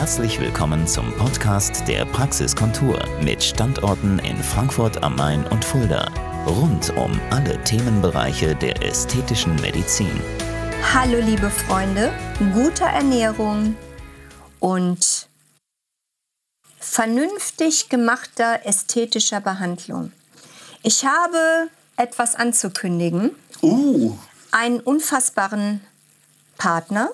Herzlich willkommen zum Podcast der Praxiskontur mit Standorten in Frankfurt am Main und Fulda. Rund um alle Themenbereiche der ästhetischen Medizin. Hallo liebe Freunde, guter Ernährung und vernünftig gemachter ästhetischer Behandlung. Ich habe etwas anzukündigen. Uh. Einen unfassbaren Partner.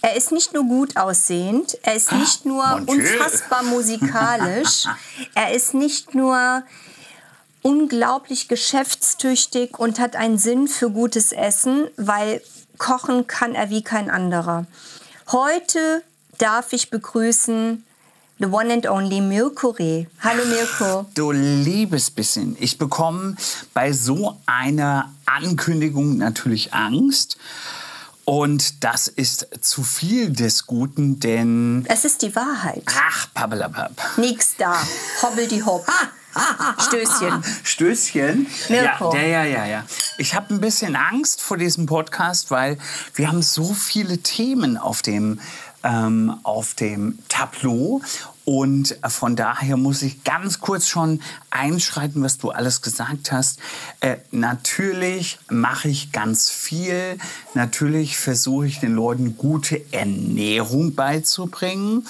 Er ist nicht nur gut aussehend, er ist nicht nur unfassbar musikalisch, er ist nicht nur unglaublich geschäftstüchtig und hat einen Sinn für gutes Essen, weil kochen kann er wie kein anderer. Heute darf ich begrüßen the one and only Mirko Reh. Hallo Mirko. Du liebes bisschen. Ich bekomme bei so einer Ankündigung natürlich Angst. Und das ist zu viel des Guten, denn... Es ist die Wahrheit. Ach, pappelapapp. Nix da. Hobbel die Hopp. Stößchen. Stößchen. Mirko. Ja, ja, ja, ja. Ich habe ein bisschen Angst vor diesem Podcast, weil wir haben so viele Themen auf dem, ähm, auf dem Tableau. Und von daher muss ich ganz kurz schon einschreiten, was du alles gesagt hast. Äh, natürlich mache ich ganz viel. Natürlich versuche ich den Leuten gute Ernährung beizubringen.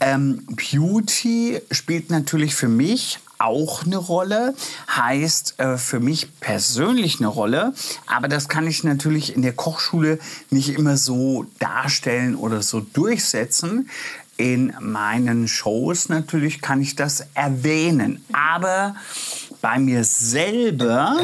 Ähm, Beauty spielt natürlich für mich auch eine Rolle, heißt äh, für mich persönlich eine Rolle, aber das kann ich natürlich in der Kochschule nicht immer so darstellen oder so durchsetzen. In meinen Shows natürlich kann ich das erwähnen, aber bei mir selber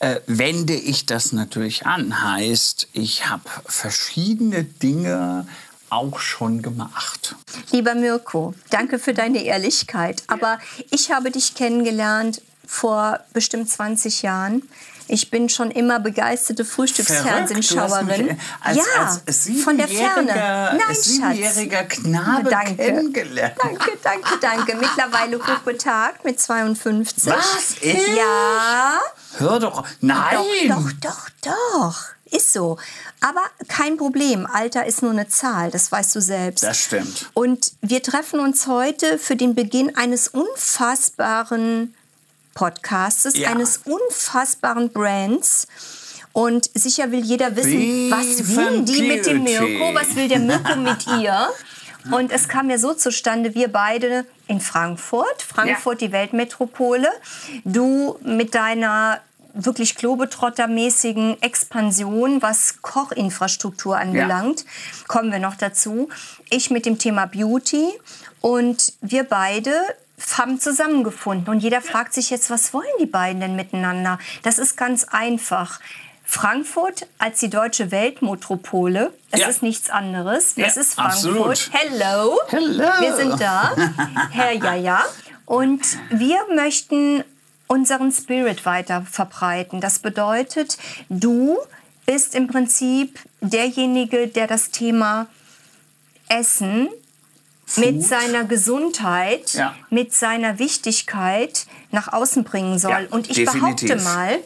äh, wende ich das natürlich an. Heißt, ich habe verschiedene Dinge auch schon gemacht. Lieber Mirko, danke für deine Ehrlichkeit. Aber ich habe dich kennengelernt vor bestimmt 20 Jahren. Ich bin schon immer begeisterte Frühstücksfernsehschauerin. Als, ja, als von der Ferne. Nein, Schatz. siebenjähriger Knabe Danke. kennengelernt. Danke, danke, danke. Mittlerweile hochbetagt mit 52. Was? Echt? Ja. Hör doch. Nein. Doch, doch, doch, doch. Ist so. Aber kein Problem. Alter ist nur eine Zahl, das weißt du selbst. Das stimmt. Und wir treffen uns heute für den Beginn eines unfassbaren Podcastes, Ja. eines unfassbaren Brands. Und sicher will jeder wissen, Beef was will die mit dem. Mirko, was will der Mirko mit ihr? Und es kam ja so zustande, wir beide in Frankfurt, Frankfurt die Weltmetropole, du mit deiner wirklich globetrottermäßigen Expansion, was Kochinfrastruktur anbelangt, kommen wir noch dazu. Ich mit dem Thema Beauty und wir beide haben zusammengefunden. Und jeder fragt sich jetzt, was wollen die beiden denn miteinander? Das ist ganz einfach. Frankfurt als die deutsche Weltmetropole, es Ja. ist nichts anderes. Das Ja, ist Frankfurt. absolut. Hello. Hello. Wir sind da. Herr Jaja. Und wir möchten unseren Spirit weiter verbreiten. Das bedeutet, du bist im Prinzip derjenige, der das Thema Essen mit seiner Gesundheit, Ja. mit seiner Wichtigkeit nach außen bringen soll. Ja, Und ich definitiv. behaupte mal,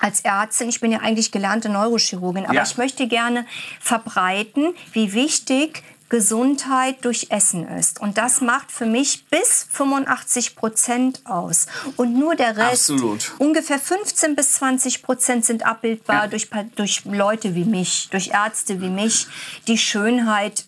als Ärztin, ich bin ja eigentlich gelernte Neurochirurgin, aber Ja. ich möchte gerne verbreiten, wie wichtig Gesundheit durch Essen ist. Und das macht für mich bis 85 Prozent aus. Und nur der Rest, Absolut. ungefähr 15 bis 20 Prozent sind abbildbar Ja. durch, durch Leute wie mich, durch Ärzte wie mich, die Schönheit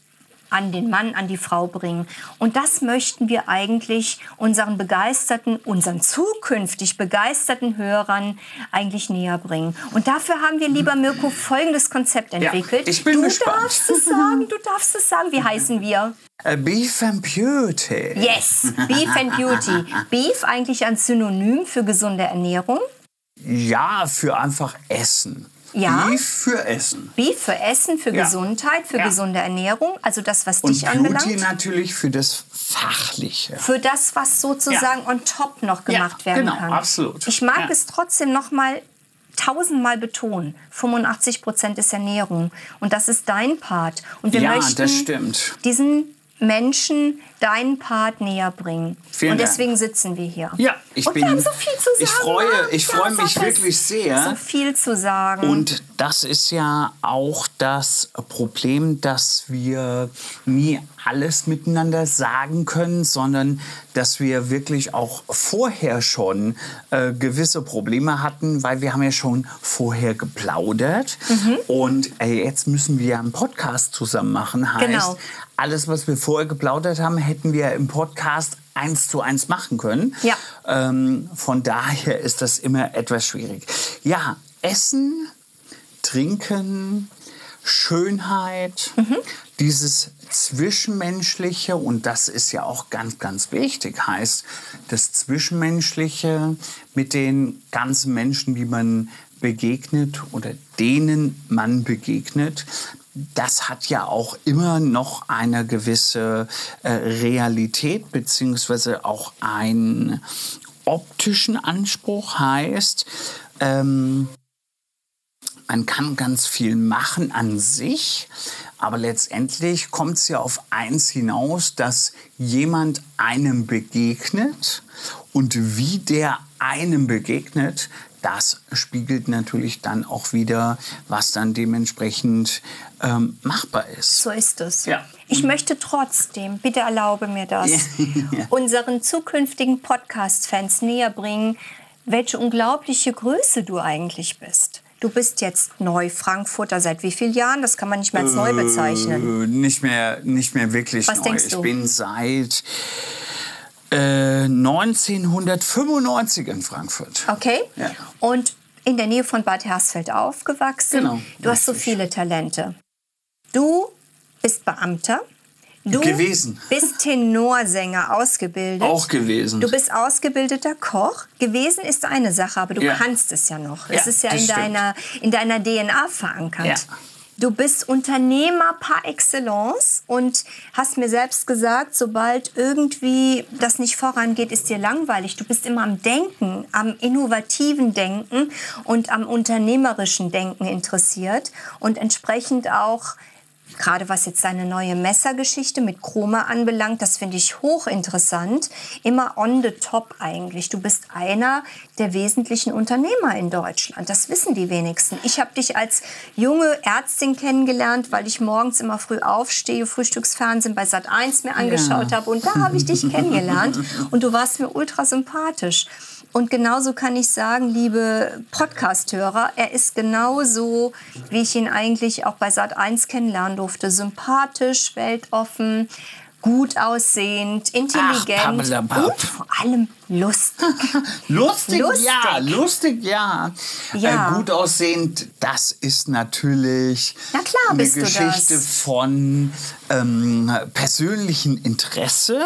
an den Mann, an die Frau bringen. Und das möchten wir eigentlich unseren begeisterten, unseren zukünftig begeisterten Hörern eigentlich näher bringen. Und dafür haben wir, lieber Mirko, folgendes Konzept entwickelt. ich bin du gespannt. darfst es sagen, du darfst es sagen. Wie heißen wir? Äh, Beef and Beauty. Yes, Beef and Beauty. Beef eigentlich ein Synonym für gesunde Ernährung. Ja, für einfach Essen. Ja. Beef für Essen. Beef für Essen, für Ja. Gesundheit, für Ja. gesunde Ernährung, also das, was Und dich Beauty anbelangt. natürlich für das Fachliche. für das, was sozusagen on top noch gemacht werden genau, kann. absolut. Ich mag es trotzdem noch mal tausendmal betonen. 85 Prozent ist Ernährung und das ist dein Part. Und wir Ja, möchten das stimmt. diesen Menschen deinen Part näher bringen. Vielen und Dank. deswegen sitzen wir hier. Ja, ich und bin. wir haben so viel zu sagen. Ich freue, ich Ja, freue mich wirklich sehr. So viel zu sagen. Und das ist ja auch das Problem, dass wir nie alles miteinander sagen können, sondern dass wir wirklich auch vorher schon äh, gewisse Probleme hatten, weil wir haben ja schon vorher geplaudert und äh, jetzt müssen wir einen Podcast zusammen machen. Heißt, Genau. alles, was wir vorher geplaudert haben, hätten wir im Podcast eins zu eins machen können. Ja. Ähm, von daher ist das immer etwas schwierig. Ja, Essen, Trinken, Schönheit, dieses Zwischenmenschliche und das ist ja auch ganz, ganz wichtig, heißt das Zwischenmenschliche mit den ganzen Menschen, die man begegnet oder denen man begegnet, das hat ja auch immer noch eine gewisse äh, Realität beziehungsweise auch einen optischen Anspruch. Heißt, ähm, man kann ganz viel machen an sich, aber letztendlich kommt es ja auf eins hinaus, dass jemand einem begegnet und wie der einem begegnet, das spiegelt natürlich dann auch wieder, was dann dementsprechend ähm, machbar ist. So ist es. Ja. Ich möchte trotzdem, bitte erlaube mir das, Ja. unseren zukünftigen Podcast-Fans näher bringen, welche unglaubliche Größe du eigentlich bist. Du bist jetzt neu Frankfurter seit wie vielen Jahren? Das kann man nicht mehr als neu bezeichnen. Äh, nicht mehr, nicht mehr wirklich Was neu. denkst Ich du? bin seit äh, 1995 in Frankfurt. Okay? Ja. Und in der Nähe von Bad Hersfeld aufgewachsen. Genau, Du hast so richtig. viele Talente. Du bist Beamter. Du Gewesen. bist Tenorsänger ausgebildet. Auch gewesen. Du bist ausgebildeter Koch. Gewesen ist eine Sache, aber du Ja. kannst es ja noch. Ja, es ist ja in stimmt. deiner, in deiner DNA verankert. Ja. Du bist Unternehmer par excellence und hast mir selbst gesagt, sobald irgendwie das nicht vorangeht, ist dir langweilig. Du bist immer am Denken, am innovativen Denken und am unternehmerischen Denken interessiert und entsprechend auch Gerade was jetzt deine neue Messergeschichte mit Chroma anbelangt, das finde ich hochinteressant. Immer on the top eigentlich. Du bist einer der wesentlichen Unternehmer in Deutschland. Das wissen die wenigsten. Ich habe dich als junge Ärztin kennengelernt, weil ich morgens immer früh aufstehe, Frühstücksfernsehen bei Sat 1 mir angeschaut habe. Und da habe ich dich kennengelernt. Und du warst mir ultra sympathisch. Und genauso kann ich sagen, liebe Podcast-Hörer, er ist genauso, wie ich ihn eigentlich auch bei Sat 1 kennenlernen durfte. Sympathisch, weltoffen, gut aussehend, intelligent pappelapapp. und vor allem lustig. Lustig, Lustig. ja, lustig, ja. Ja. Äh, gut aussehend, das ist natürlich Na klar eine Geschichte von ähm, persönlichem Interesse.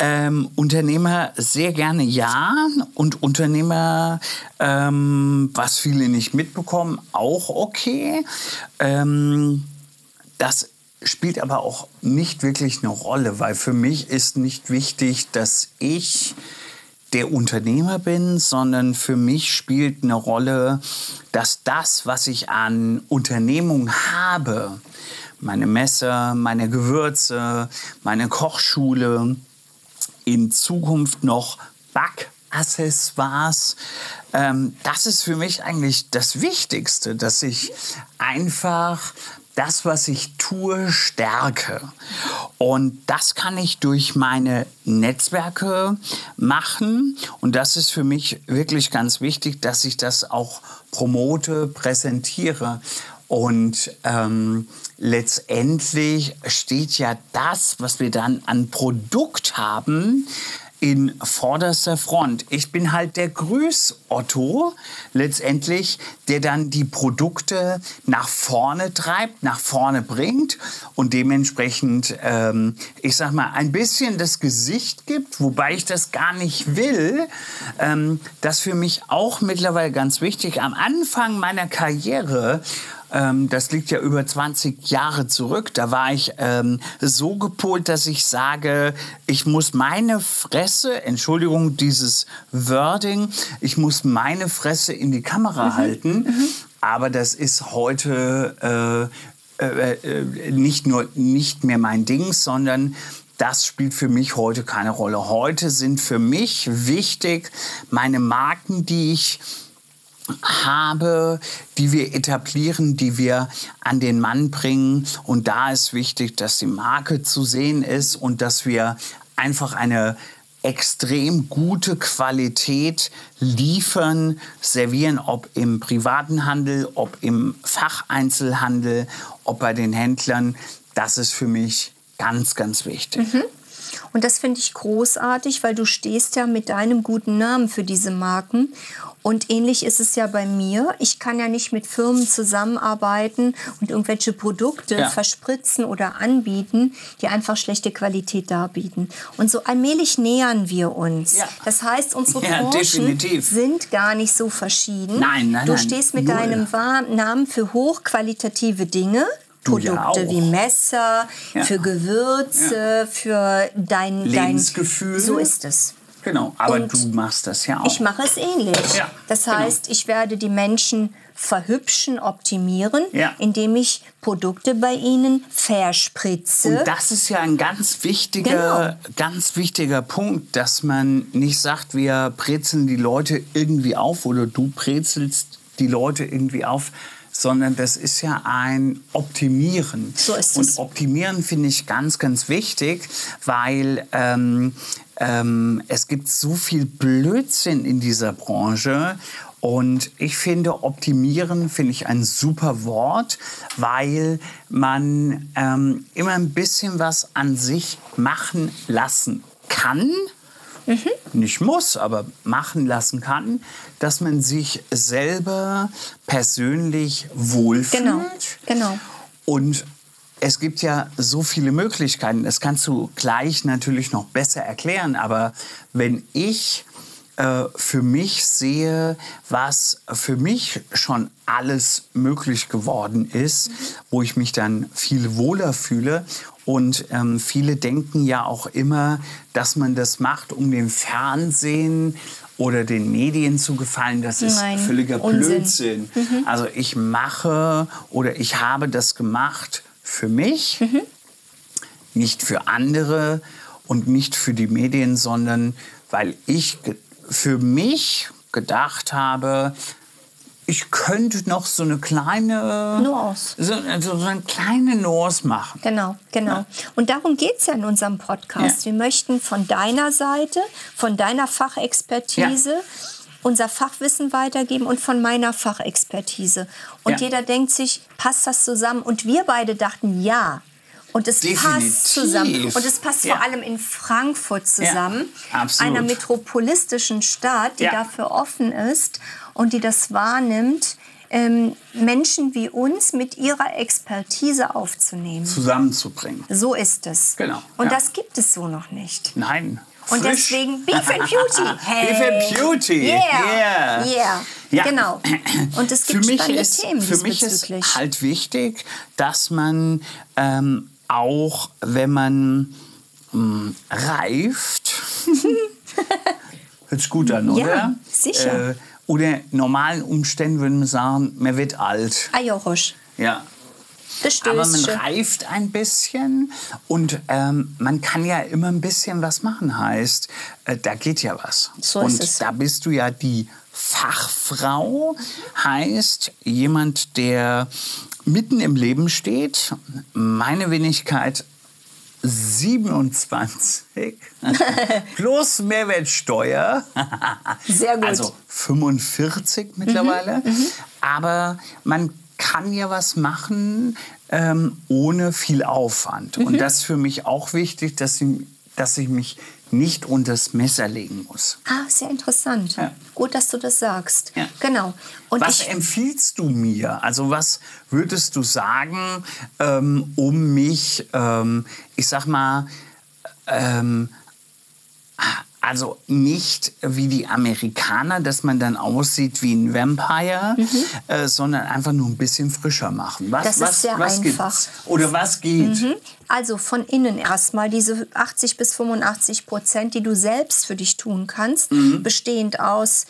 Ähm, Unternehmer sehr gerne ja und Unternehmer, ähm, was viele nicht mitbekommen, auch okay. Ähm, das spielt aber auch nicht wirklich eine Rolle, weil für mich ist nicht wichtig, dass ich der Unternehmer bin, sondern für mich spielt eine Rolle, dass das, was ich an Unternehmung habe, meine Messer, meine Gewürze, meine Kochschule, in Zukunft noch Backaccessoires. Ähm, das ist für mich eigentlich das Wichtigste, dass ich einfach das, was ich tue, stärke. Und das kann ich durch meine Netzwerke machen. Und das ist für mich wirklich ganz wichtig, dass ich das auch promote, präsentiere. Und ähm, letztendlich steht ja das, was wir dann an Produkt haben, in vorderster Front. Ich bin halt der Grüß-Otto letztendlich, der dann die Produkte nach vorne treibt, nach vorne bringt und dementsprechend, ähm, ich sag mal, ein bisschen das Gesicht gibt, wobei ich das gar nicht will. Ähm, das für mich auch mittlerweile ganz wichtig. Am Anfang meiner Karriere ähm, das liegt ja über 20 Jahre zurück. Da war ich ähm, so gepolt, dass ich sage, ich muss meine Fresse, Entschuldigung, dieses Wording, ich muss meine Fresse in die Kamera halten. Aber das ist heute äh, äh, äh, nicht nur nicht mehr mein Ding, sondern das spielt für mich heute keine Rolle. Heute sind für mich wichtig meine Marken, die ich habe, die wir etablieren, die wir an den Mann bringen. Und da ist wichtig, dass die Marke zu sehen ist und dass wir einfach eine extrem gute Qualität liefern, servieren, ob im privaten Handel, ob im Facheinzelhandel, ob bei den Händlern. Das ist für mich ganz, ganz wichtig. Mhm. Und das finde ich großartig, weil du stehst ja mit deinem guten Namen für diese Marken. Und ähnlich ist es ja bei mir. Ich kann ja nicht mit Firmen zusammenarbeiten und irgendwelche Produkte ja. verspritzen oder anbieten, die einfach schlechte Qualität darbieten. Und so allmählich nähern wir uns. Ja. Das heißt, unsere ja, Branchen definitiv. sind gar nicht so verschieden. Nein, nein, du nein. stehst mit Null. deinem Namen für hochqualitative Dinge. Produkte ja wie Messer, ja. für Gewürze, ja. für dein Lebensgefühl. Dein, so ist es. Genau, aber Und du machst das ja auch. Ich mache es ähnlich. das genau. heißt, genau. ich werde die Menschen verhübschen, optimieren, indem ich Produkte bei ihnen verspritze. Und das ist ja ein ganz wichtiger, genau. ganz wichtiger Punkt, dass man nicht sagt, wir brezeln die Leute irgendwie auf oder du brezelst die Leute irgendwie auf, sondern das ist ja ein Optimieren. So ist es. Und Optimieren finde ich ganz, ganz wichtig, weil ähm, ähm, es gibt so viel Blödsinn in dieser Branche. Und ich finde, optimieren finde ich ein super Wort, weil man ähm, immer ein bisschen was an sich machen lassen kann mhm. nicht muss, aber machen lassen kann, dass man sich selber persönlich wohlfühlt. Genau, genau. Und es gibt ja so viele Möglichkeiten. Das kannst du gleich natürlich noch besser erklären. Aber wenn ich äh, für mich sehe, was für mich schon alles möglich geworden ist, mhm. wo ich mich dann viel wohler fühle und ähm, viele denken ja auch immer, dass man das macht, um dem Fernsehen oder den Medien zu gefallen. Das ist Nein, völliger Unsinn. Blödsinn. Mhm. Also ich mache oder ich habe das gemacht für mich, mhm. nicht für andere und nicht für die Medien, sondern weil ich für mich gedacht habe, ich könnte noch so eine kleine Nuance. So, also so eine kleine Nuance machen. Genau, genau. Ja. Und darum geht es ja in unserem Podcast. Ja. Wir möchten von deiner Seite, von deiner Fachexpertise ja. Unser Fachwissen weitergeben und von meiner Fachexpertise. Und jeder denkt sich, passt das zusammen? Und wir beide dachten, ja. Und es Definitiv. passt zusammen. Und es passt ja. vor allem in Frankfurt zusammen, ja, einer metropolistischen Stadt, die ja. dafür offen ist und die das wahrnimmt, ähm, Menschen wie uns mit ihrer Expertise aufzunehmen. Zusammenzubringen. So ist es. Genau. Und das gibt es so noch nicht. Nein. Und deswegen Beef and Beauty. Hey. Beef and Beauty. Yeah. Yeah. yeah. Ja. Genau. Und es gibt für mich spannende ist, Themen Für mich ist halt wichtig, dass man ähm, auch, wenn man mh, mm, reift, hört sich gut an, oder? Ja, sicher. Äh, oder normalen Umständen würden wir sagen, man wird alt. Ajorosch. Ja. Aber man reift ein bisschen und ähm, man kann ja immer ein bisschen was machen. Heißt, äh, da geht ja was. So und es. da bist du ja die Fachfrau. Heißt, jemand, der mitten im Leben steht. Meine Wenigkeit 27 plus Mehrwertsteuer. Sehr gut. Also 45 mittlerweile. Mhm, mhm, Aber man kann ja was machen ähm, ohne viel Aufwand. Mhm. Und das ist für mich auch wichtig, dass ich, dass ich mich nicht unter das Messer legen muss. Ah, sehr interessant. Ja. Gut, dass du das sagst. Ja. Genau. Und was empfiehlst du mir? Also was würdest du sagen, ähm, um mich, ähm, ich sag mal, ähm, also nicht wie die Amerikaner, dass man dann aussieht wie ein Vampire, mhm. äh, sondern einfach nur ein bisschen frischer machen. Was, das was, ist sehr was einfach. Gibt's? Oder was geht? Mhm. Also von innen erstmal diese 80 bis 85 Prozent, die du selbst für dich tun kannst, mhm. bestehend aus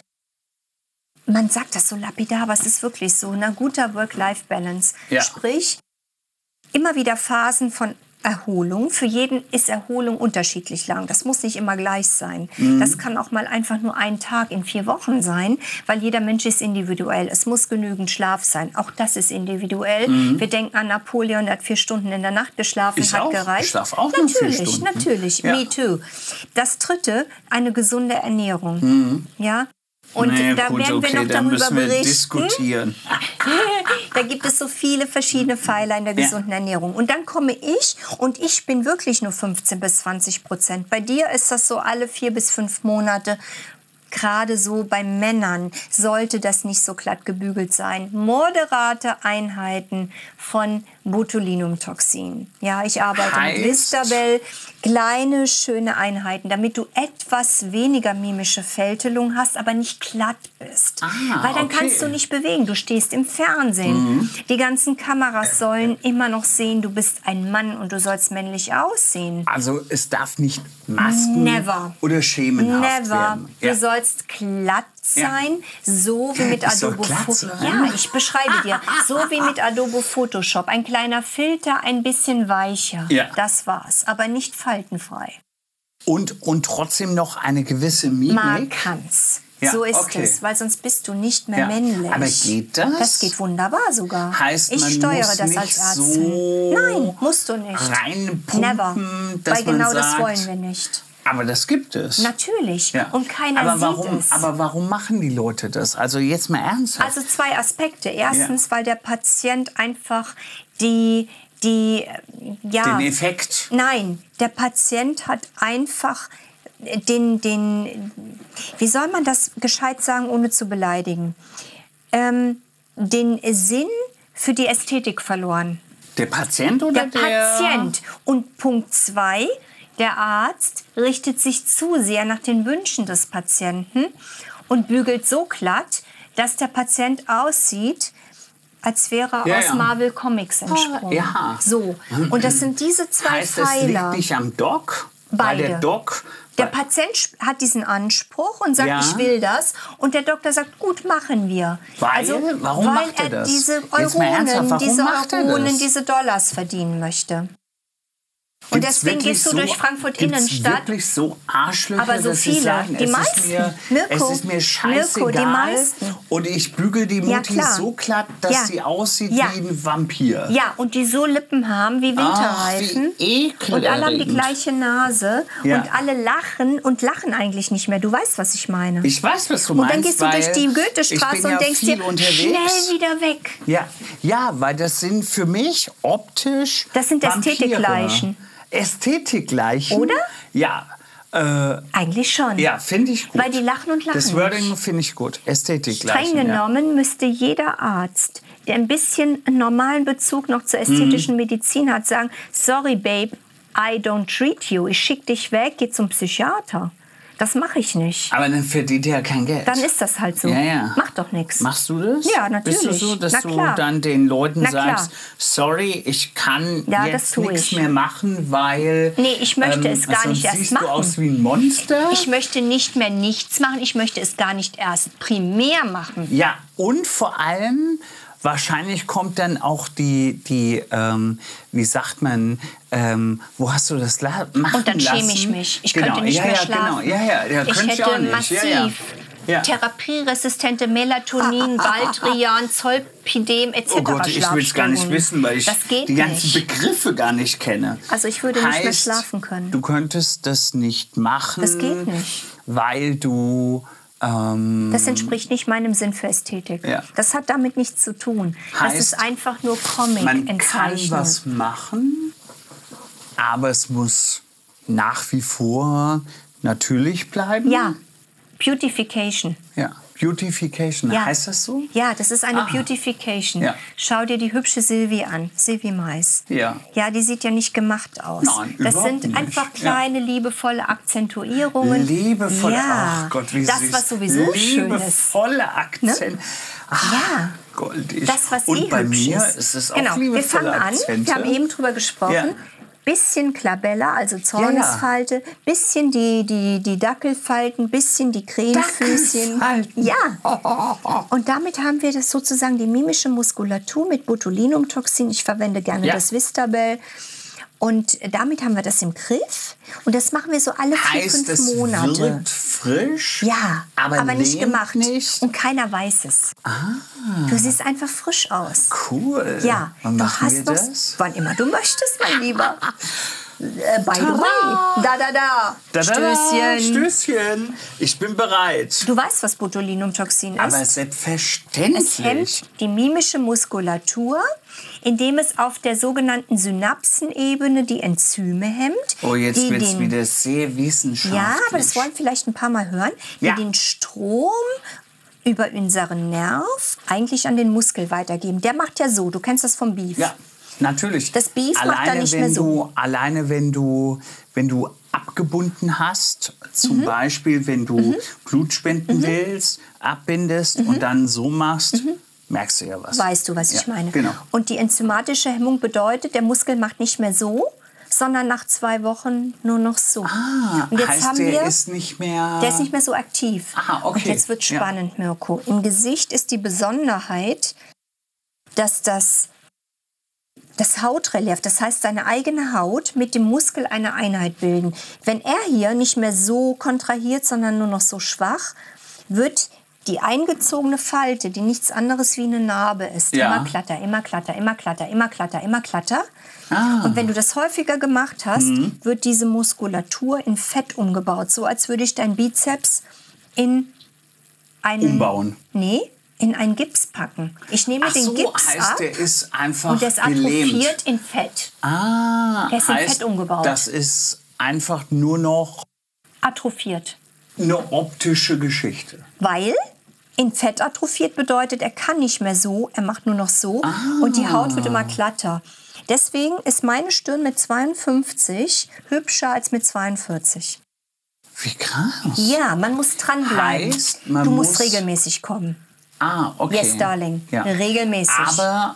man sagt das so lapidar, aber es ist wirklich so, ein guter Work-Life-Balance. Ja. Sprich, immer wieder Phasen von Erholung. Für jeden ist Erholung unterschiedlich lang. Das muss nicht immer gleich sein. Mhm. Das kann auch mal einfach nur ein Tag in vier Wochen sein, weil jeder Mensch ist individuell. Es muss genügend Schlaf sein. Auch das ist individuell. Wir denken an Napoleon, der hat vier Stunden in der Nacht geschlafen, Mhm. Ich hat auch. gereicht. Ich schlaf auch nur vier natürlich, Stunden. Natürlich, Ja. me too. Das dritte, eine gesunde Ernährung. Ja. Und. Nee, da gut, werden wir okay, noch dann darüber müssen wir berichten. diskutieren. Da gibt es so viele verschiedene Pfeiler in der Ja. gesunden Ernährung. Und dann komme ich und ich bin wirklich nur 15 bis 20 Prozent. Bei dir ist das so alle vier bis fünf Monate. Gerade so bei Männern sollte das nicht so glatt gebügelt sein. Moderate Einheiten von Botulinumtoxin. Ja, ich arbeite Heißt? mit Listabel. Kleine, schöne Einheiten, damit du etwas weniger mimische Fältelung hast, aber nicht glatt bist. Ah, Weil dann okay. kannst du nicht bewegen. Du stehst im Fernsehen. Die ganzen Kameras sollen immer noch sehen, du bist ein Mann und du sollst männlich aussehen. Also es darf nicht Masken Never. oder schemenhaft Never. werden. Du Ja. Sollst glatt Ja. sein, so wie mit Adobe Photoshop. Ja, ich beschreibe dir. So wie mit Adobe Photoshop. Ein kleiner Filter, ein bisschen weicher. Ja. Das war's. Aber nicht faltenfrei. Und, und trotzdem noch eine gewisse Mimik. Man kann's. Ja, so ist okay. es, weil sonst bist du nicht mehr Ja. männlich. Aber geht das? Das geht wunderbar sogar. Heißt, ich steuere das als Ärztin. so Nein, musst du nicht. reinpumpen, Never. weil genau das sagt, wollen wir nicht. Aber das gibt es. Natürlich. Ja. Und keiner aber sieht warum, es. Aber warum machen die Leute das? Also jetzt mal ernsthaft. Also zwei Aspekte. Erstens, weil der Patient einfach die, die, ja. Den Effekt. Nein, der Patient hat einfach den, den, wie soll man das gescheit sagen, ohne zu beleidigen? Ähm, den Sinn für die Ästhetik verloren. der Patient oder Der Patient. Und Punkt zwei, der Arzt richtet sich zu sehr nach den Wünschen des Patienten und bügelt so glatt, dass der Patient aussieht, als wäre er Ja, aus ja. Marvel Comics entsprungen. ja. So. Und das sind diese zwei Heißt, Pfeiler. liegt nicht am Doc? Weil der Beide. Doc... Der Patient hat diesen Anspruch und sagt, Ja. ich will das. Und der Doktor sagt, gut, machen wir. Weil? Warum weil macht er er das? diese Euronen, diese Euronen, das? diese Dollars verdienen möchte. Und Gibt's deswegen gehst du durch Frankfurt Innenstadt. wirklich so Arschlöcher, Aber so viele. sagen, Die es meisten. Ist mir, Mirko. es ist mir scheißegal. Mirko, die meisten. Und ich bügel die Ja, Mutti klar. so glatt, dass Ja. sie aussieht Ja. wie ein Vampir. Ja, und die so Lippen haben wie Winterreifen. Ach, wie und alle haben die gleiche Nase. Ja. Und alle lachen und lachen eigentlich nicht mehr. Du weißt, was ich meine. Ich weiß, was du und meinst. dann gehst du durch die Goethestraße ja und denkst dir, unterwegs. schnell wieder weg. Ja, ja, weil das sind für mich optisch. Das sind. Ästhetikleichen. Ästhetikleichen. Oder? Ja. Äh, Eigentlich schon. ja, finde ich gut. Weil die lachen und lachen Das. Wording finde ich gut. Ästhetikleichen. Streng ja. genommen müsste jeder Arzt, der ein bisschen einen normalen Bezug noch zur ästhetischen Mhm. Medizin hat, sagen, sorry babe, I don't treat you. Ich schick dich weg, geh zum Psychiater. Das mache ich nicht. Aber dann verdient er ja kein Geld. Dann ist das halt so. Ja, ja. Mach doch nichts. Machst du das? Ja, natürlich. Bist du so, dass du dann den Leuten sagst, sorry, ich kann Ja, jetzt nichts ich. mehr machen, weil... Nee, ich möchte ähm, es gar sonst nicht erst siehst machen. du aus wie ein Monster. Ich möchte nicht mehr nichts machen. Ich möchte es gar nicht erst primär machen. Ja, und vor allem, wahrscheinlich kommt dann auch die, die ähm, wie sagt man, ähm, wo hast du das la machen Und dann schäme ich mich. Ich genau. könnte nicht ja, mehr ja, schlafen. Genau. Ja, ja, ja, ich hätte auch nicht. massiv Ja, ja. Therapieresistente Melatonin, Baldrian, Zolpidem etc. Oh Gott, ich will es gar nicht wissen, weil ich das die ganzen nicht. Begriffe gar nicht kenne. Also ich würde nicht mehr Heißt, schlafen können. Du könntest das nicht machen. Das geht nicht. Weil du. Ähm, Das entspricht nicht meinem Sinn für Ästhetik. Ja. Das hat damit nichts zu tun. das Heißt, ist einfach nur Comic man kann was machen, aber es muss nach wie vor natürlich bleiben. Ja, Beautification. Ja. Beautification, Ja. heißt das so? Ja, das ist eine Ah. Beautification. Ja. Schau dir die hübsche Silvi an, Silvi Mais. Ja. Ja, die sieht ja nicht gemacht aus. Nein, das überhaupt sind nicht. einfach Ja. kleine, liebevolle Akzentuierungen. Liebevolle, ja. ach Gott, wie Das, süß. was sowieso schön ist. Liebevolle Akzent. Ach, Ja. goldig. Das, was Und eh bei mir ist. ist es auch genau. Wir liebevolle fangen an. Akzente. Wir haben eben drüber gesprochen. Ja. bisschen Klabella, also Zornesfalte, bisschen die, die, die Dackelfalten, bisschen die Krähenfüßchen. Dackelfalten. Ja. Und damit haben wir das sozusagen die mimische Muskulatur mit Botulinumtoxin. Ich verwende gerne Ja. das Vistabel. Und damit haben wir das im Griff. Und das machen wir so alle vier, Heißt, fünf es Monate. wird frisch, Ja, aber, nicht lähmt gemacht. Nicht. Und keiner weiß es. Du siehst einfach frisch aus. Cool. Ja, Wann du hast noch, das? wann immer du möchtest, mein Lieber. Äh, by the way. Da, da, da. Da, da, da. Stößchen. Stößchen. Ich bin bereit. Du weißt, was Botulinumtoxin ist. Aber es selbstverständlich. hemmt die mimische Muskulatur, indem es auf der sogenannten Synapsenebene die Enzyme hemmt. Oh, jetzt wird es wieder sehr wissenschaftlich. Ja, aber das wollen vielleicht ein paar Mal hören, die Ja. den Strom über unseren Nerv eigentlich an den Muskel weitergeben. Der macht ja so, du kennst das vom Beef. Ja, natürlich. Das Beef macht alleine, da nicht wenn mehr so. Du, alleine wenn du, wenn du abgebunden hast, Mhm. zum Beispiel wenn du Blut spenden willst, abbindest und dann so machst, merkst du ja was. Weißt du, was ich Ja, meine? Genau. Und die enzymatische Hemmung bedeutet, der Muskel macht nicht mehr so, sondern nach zwei Wochen nur noch so. Ah, und jetzt heißt, haben der wir, ist nicht mehr... der ist nicht mehr so aktiv. Ah, okay. Und jetzt wird Ja. spannend, Mirko. Im Gesicht ist die Besonderheit, dass das das Hautrelief, das heißt seine eigene Haut, mit dem Muskel eine Einheit bilden. Wenn er hier nicht mehr so kontrahiert, sondern nur noch so schwach, wird die eingezogene Falte, die nichts anderes wie eine Narbe ist, Ja. immer glatter, immer glatter, immer glatter, immer glatter, immer glatter. Ah. Und wenn du das häufiger gemacht hast, Mhm. wird diese Muskulatur in Fett umgebaut, so als würde ich dein Bizeps in einen Umbauen. Nee, in einen Gips packen. Ich nehme Ach den so, Gips heißt, ab der ist einfach und der ist gelähmt. atrophiert in Fett. Ah, Der ist in heißt, Fett umgebaut. Das ist einfach nur noch Atrophiert. eine optische Geschichte. Weil in Fett atrophiert bedeutet, er kann nicht mehr so, er macht nur noch so Ah. und die Haut wird immer glatter. Deswegen ist meine Stirn mit 52 hübscher als mit 42. Wie krass. Ja, man muss dranbleiben. Heißt, man du musst muss- regelmäßig kommen. Ah, okay. Yes, darling. Regelmäßig. Aber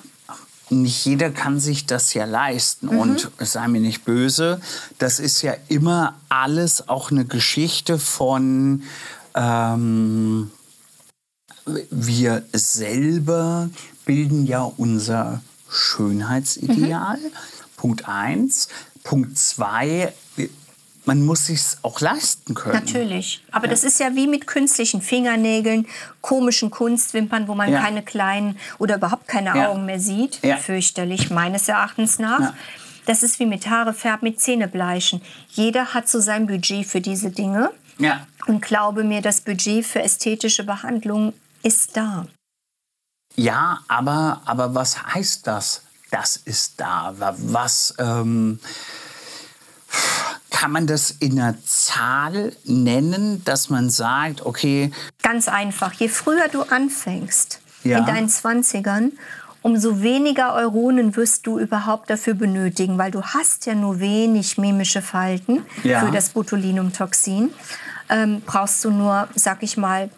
nicht jeder kann sich das ja leisten. Mhm. Und sei mir nicht böse, das ist ja immer alles auch eine Geschichte von ähm, wir selber bilden ja unser Schönheitsideal. Mhm. Punkt eins. Punkt zwei, man muss sich auch leisten können. Natürlich. Aber das ist ja wie mit künstlichen Fingernägeln, komischen Kunstwimpern, wo man Ja. keine kleinen oder überhaupt keine Ja. Augen mehr sieht. Ja. Fürchterlich, meines Erachtens nach. Ja. Das ist wie mit Haare färben, mit Zähnebleichen. Jeder hat so sein Budget für diese Dinge. Ja. Und glaube mir, das Budget für ästhetische Behandlung ist da. Ja, aber, aber was heißt das? Das ist da. Wa- Was ähm, kann man das in einer Zahl nennen, dass man sagt, okay, Ganz einfach. Je früher du anfängst, Ja. in deinen 20ern, umso weniger Euronen wirst du überhaupt dafür benötigen, weil du hast ja nur wenig mimische Falten Ja. für das Botulinumtoxin. Ähm, brauchst du nur, sag ich mal,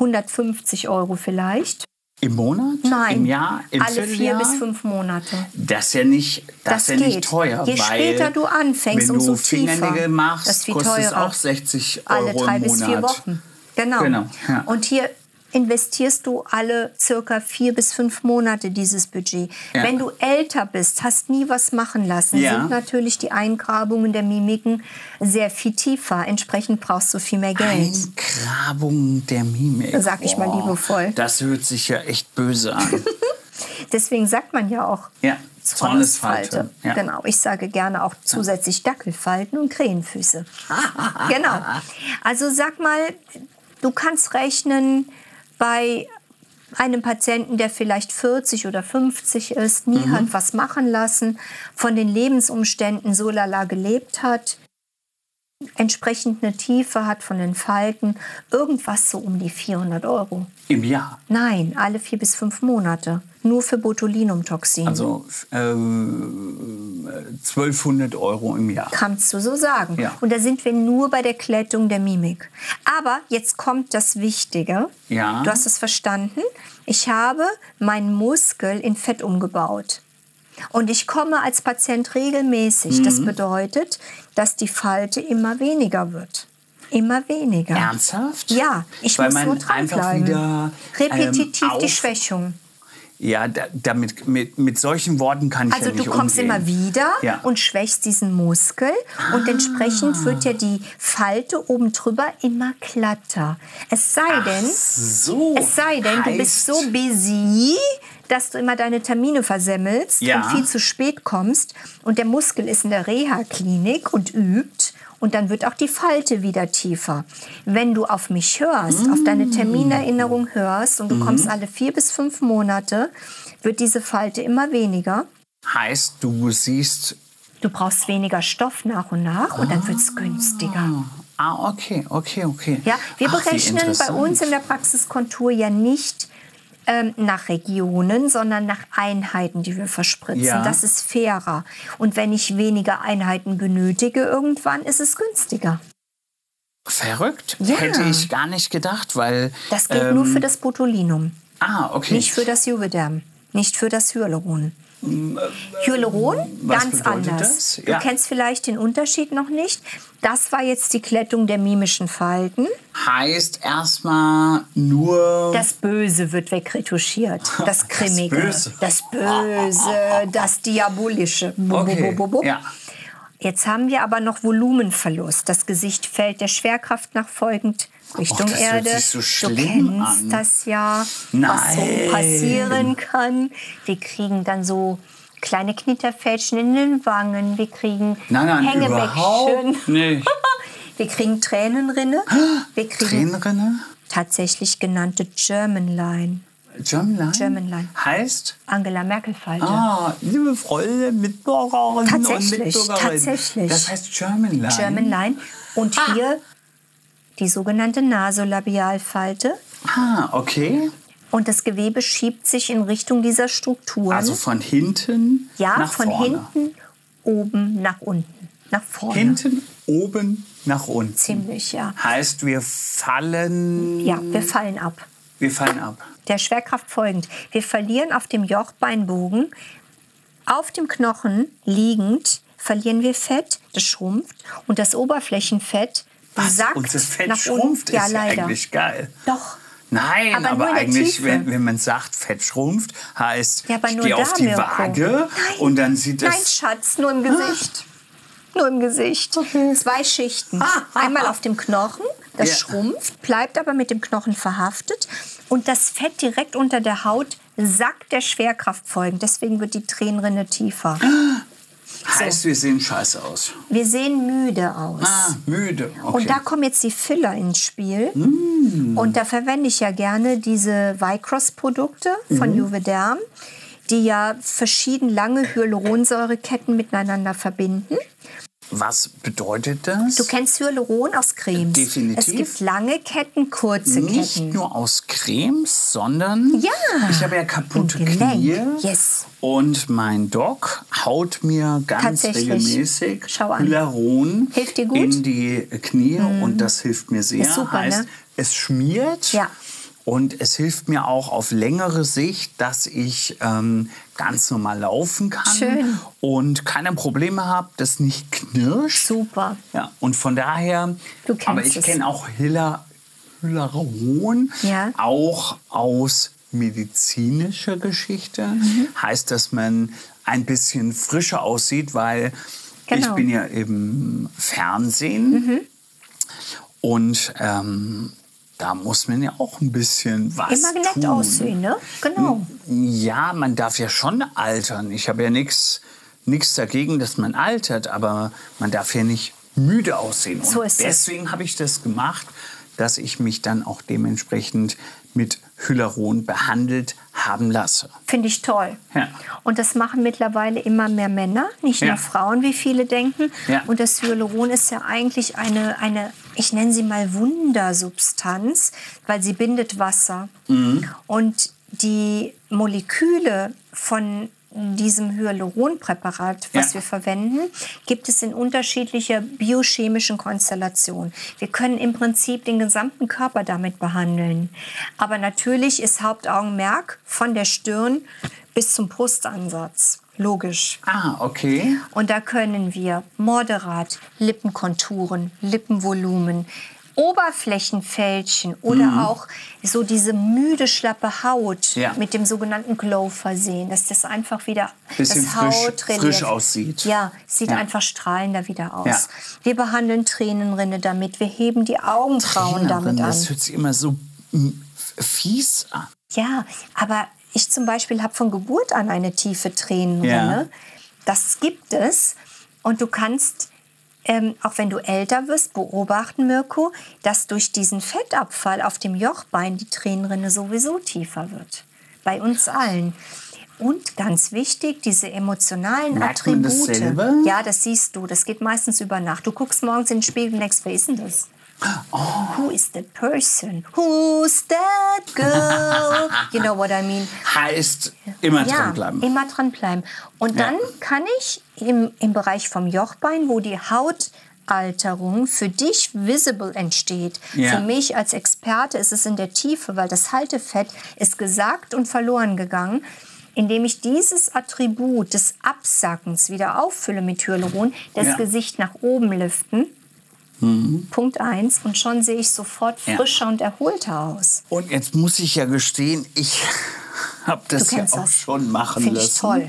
150 Euro vielleicht. im Monat, Nein, im Jahr, im alle vier bis fünf Monate. Das ist ja nicht, das Das ist ja nicht teuer. Je weil später du anfängst, wenn umso du Fingernägel tiefer. machst, Das kostet es teurer. auch 60 Euro Alle drei im bis Monat. vier Wochen. Genau. Genau, ja. Und hier investierst du alle circa vier bis fünf Monate dieses Budget. Ja. Wenn du älter bist, hast nie was machen lassen, Ja. sind natürlich die Eingrabungen der Mimiken sehr viel tiefer. Entsprechend brauchst du viel mehr Geld. Eingrabung der Mimik. Sag ich mal Boah, liebevoll. Das hört sich ja echt böse an. Deswegen sagt man ja auch ja. Zornesfalte. Ja. Genau. Ich sage gerne auch zusätzlich Dackelfalten und Krähenfüße. genau. Also sag mal, du kannst rechnen bei einem Patienten, der vielleicht 40 oder 50 ist, nie Mhm. hat was machen lassen, von den Lebensumständen so lala gelebt hat, entsprechend eine Tiefe hat von den Falten, irgendwas so um die 400 Euro. Im Jahr. Nein, alle vier bis fünf Monate. Nur für Botulinumtoxin. Also äh, 1200 Euro im Jahr. Kannst du so sagen. Ja. Und da sind wir nur bei der Klettung der Mimik. Aber jetzt kommt das Wichtige. Ja. Du hast es verstanden. Ich habe meinen Muskel in Fett umgebaut. Und ich komme als Patient regelmäßig. Mhm. Das bedeutet, dass die Falte immer weniger wird. Immer weniger. Ernsthaft? Ja, ich Weil muss man nur einfach dranbleiben. wieder, Repetitiv ähm, die Schwächung. Ja, da, damit, mit, mit solchen Worten kann ich Also ja nicht du kommst umgehen. immer wieder Ja. und schwächst diesen Muskel und entsprechend wird ja die Falte oben drüber immer glatter. Es sei denn, so. es sei denn, du bist so busy, dass du immer deine Termine versemmelst Ja. und viel zu spät kommst und der Muskel ist in der Reha-Klinik und übt und dann wird auch die Falte wieder tiefer. Wenn du auf mich hörst, auf Mm. deine Terminerinnerung hörst und du Mhm. kommst alle vier bis fünf Monate, wird diese Falte immer weniger. Heißt, du siehst. Du brauchst weniger Stoff nach und nach und dann wird es günstiger. Ah, okay, okay, okay. Ja, wir Ach, berechnen bei uns in der Praxiskontur ja nicht ähm, nach Regionen, sondern nach Einheiten, die wir verspritzen. Ja. Das ist fairer. Und wenn ich weniger Einheiten benötige, irgendwann ist es günstiger. Verrückt. Ja. Hätte ich gar nicht gedacht, weil. Das gilt ähm, nur für das Botulinum, Ah, okay. nicht für das Juvederm, nicht für das Hyaluron. Hyaluron, was ganz anders. das? Du Ja. kennst vielleicht den Unterschied noch nicht. Das war jetzt die Klettung der mimischen Falten. heißt erstmal nur. Das Böse wird wegretuschiert. Das Grimmige. Böse. Das Böse, das Diabolische. Okay, ja. Jetzt haben wir aber noch Volumenverlust. Das Gesicht fällt der Schwerkraft nach folgend Richtung das hört Erde. sich so du schlimm kennst an. das ja, was Nein. so passieren kann. Wir kriegen dann so kleine Knitterfältchen in den Wangen. Wir kriegen Nein, nein, Hängebäckchen. nicht. Wir kriegen Tränenrinne. Wir kriegen Tränenrinne? tatsächlich genannte German Line. Germanline? Germanline. Heißt? Angela Merkel-Falte. Ah, liebe Freunde, Mitbürgerinnen und Mitbürgerinnen. tatsächlich. Das heißt Germanline. German Line. Und Ah. hier die sogenannte Nasolabialfalte. Ah, okay. Und das Gewebe schiebt sich in Richtung dieser Strukturen. Also von hinten ja, nach von vorne. hinten, oben, nach unten. Nach vorne. Hinten, oben, nach unten. Ziemlich, ja. Heißt, wir fallen. Ja, wir fallen ab. Wir fallen ab. Der Schwerkraft folgend. Wir verlieren auf dem Jochbeinbogen, auf dem Knochen liegend, verlieren wir Fett, das schrumpft. Und das Oberflächenfett Was? sackt Und das Fett schrumpft. Ja, ist ja leider. eigentlich geil. Doch. Nein, Aber aber, eigentlich, wenn, wenn man sagt, Fett schrumpft, heißt, Ja, ich gehe auf die Mirko. Waage Nein. und dann sieht Nein, das. Schatz, nur im Gesicht. Nur im Gesicht. Zwei Schichten. Einmal auf dem Knochen, das Ja. schrumpft, bleibt aber mit dem Knochen verhaftet. Und das Fett direkt unter der Haut sackt der Schwerkraft folgend. Deswegen wird die Tränenrinne tiefer. Heißt, wir sehen scheiße aus. Wir sehen müde aus. Ah, müde. Okay. Und da kommen jetzt die Filler ins Spiel. Mm. Und da verwende ich ja gerne diese Vicross-Produkte von Mhm. Juvederm, die ja verschieden lange Hyaluronsäureketten miteinander verbinden. Was bedeutet das? Du kennst Hyaluron aus Cremes. Definitiv. Es gibt lange Ketten, kurze nicht Ketten. nur aus Cremes, sondern Ja. ich habe ja kaputte. Knie. Yes. Und mein Doc haut mir ganz regelmäßig. Hyaluron Hilft dir gut? in die Knie und das hilft mir sehr. Ist super, heißt, ne? es schmiert. Ja. Und es hilft mir auch auf längere Sicht, dass ich ähm, ganz normal laufen kann Schön. und keine Probleme habe, das nicht knirscht. Super. Ja, und von daher, Du kennst aber ich kenne auch Hilla, Hyaluron Ja. auch aus medizinischer Geschichte. Mhm. Heißt, dass man ein bisschen frischer aussieht, weil ich Genau. Mhm. bin ja im Fernsehen und ähm, da muss man ja auch ein bisschen was Immer nett tun. aussehen, ne? Genau. Ja, man darf ja schon altern. Ich habe ja nichts nichts dagegen, dass man altert, aber man darf ja nicht müde aussehen. Und So ist es. deswegen habe ich das gemacht, dass ich mich dann auch dementsprechend mit Hyaluron behandelt haben lasse. Finde ich toll. Ja. Und das machen mittlerweile immer mehr Männer, nicht Ja. nur Frauen, wie viele denken. Ja. Und das Hyaluron ist ja eigentlich eine, eine, ich nenne sie mal Wundersubstanz, weil sie bindet Wasser. Mhm. Und die Moleküle von diesem Hyaluronpräparat, was Ja. wir verwenden, gibt es in unterschiedlicher biochemischen Konstellation. Wir können im Prinzip den gesamten Körper damit behandeln. Aber natürlich ist Hauptaugenmerk von der Stirn bis zum Brustansatz. Logisch. Ah, okay. Und da können wir moderat Lippenkonturen, Lippenvolumen, Oberflächenfältchen oder Mhm. auch so diese müde, schlappe Haut Ja. mit dem sogenannten Glow versehen, dass das einfach wieder Bisschen das frisch- Hautrelief- frisch aussieht. Ja, sieht Ja. einfach strahlender wieder aus. Ja. Wir behandeln Tränenrinne damit, wir heben die Augenbrauen damit an. Das hört sich immer so fies an. Ja, aber ich zum Beispiel habe von Geburt an eine tiefe Tränenrinne. Das gibt es. Und du kannst, ähm, auch wenn du älter wirst, beobachten, Mirko, dass durch diesen Fettabfall auf dem Jochbein die Tränenrinne sowieso tiefer wird. Bei uns allen. Und ganz wichtig, diese emotionalen Merkt man Attribute. dasselbe? Ja, das siehst du. Das geht meistens über Nacht. Du guckst morgens in den Spiegel und denkst, wer ist denn das? Oh. Who is that person? Who's that girl? You know what I mean? Heißt, immer ja, dranbleiben. immer dranbleiben. Und Ja. dann kann ich im, im Bereich vom Jochbein, wo die Hautalterung für dich visible entsteht, Ja. für mich als Experte ist es in der Tiefe, weil das Haltefett ist gesagt und verloren gegangen. Indem ich dieses Attribut des Absackens wieder auffülle mit Hyaluron, das. Gesicht nach oben liften, Punkt eins, und schon sehe ich sofort Ja. frischer und erholter aus. Und jetzt muss ich ja gestehen, ich habe das ja auch das. schon machen Find ich lassen. toll.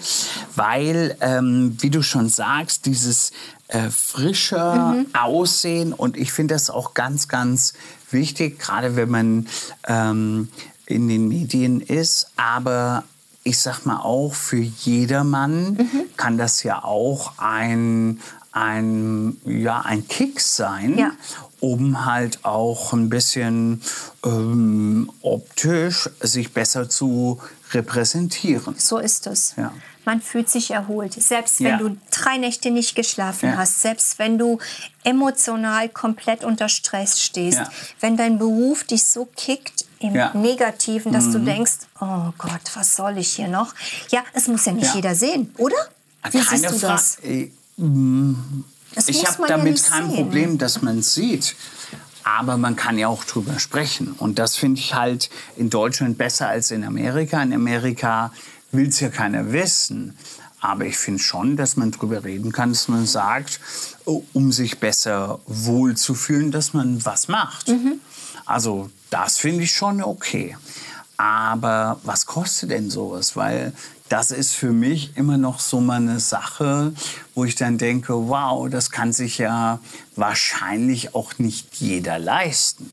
Weil, ähm, wie du schon sagst, dieses äh, frische Mhm. Aussehen und ich finde das auch ganz, ganz wichtig, gerade wenn man ähm, in den Medien ist. Aber ich sag mal auch, für jedermann Mhm. kann das ja auch ein, ein, ja, ein Kick sein Ja. um halt auch ein bisschen ähm, optisch sich besser zu repräsentieren. So ist es. Ja. Man fühlt sich erholt. Selbst wenn Ja. du drei Nächte nicht geschlafen Ja. hast, selbst wenn du emotional komplett unter Stress stehst, wenn dein Beruf dich so kickt im. Mhm. Negativen, dass du denkst, oh Gott, was soll ich hier noch? Ja, es muss ja nicht jeder sehen, oder? Wie Keine siehst du Fra- das? Das Ich habe ja damit nicht kein sehen. Problem, dass man es sieht. Aber man kann ja auch drüber sprechen. Und das finde ich halt in Deutschland besser als in Amerika. In Amerika will es ja keiner wissen. Aber ich finde schon, dass man drüber reden kann, dass man sagt, um sich besser wohlzufühlen, dass man was macht. Mhm. Also das finde ich schon okay. Aber was kostet denn sowas? Weil das ist für mich immer noch so mal eine Sache, wo ich dann denke, wow, das kann sich ja wahrscheinlich auch nicht jeder leisten.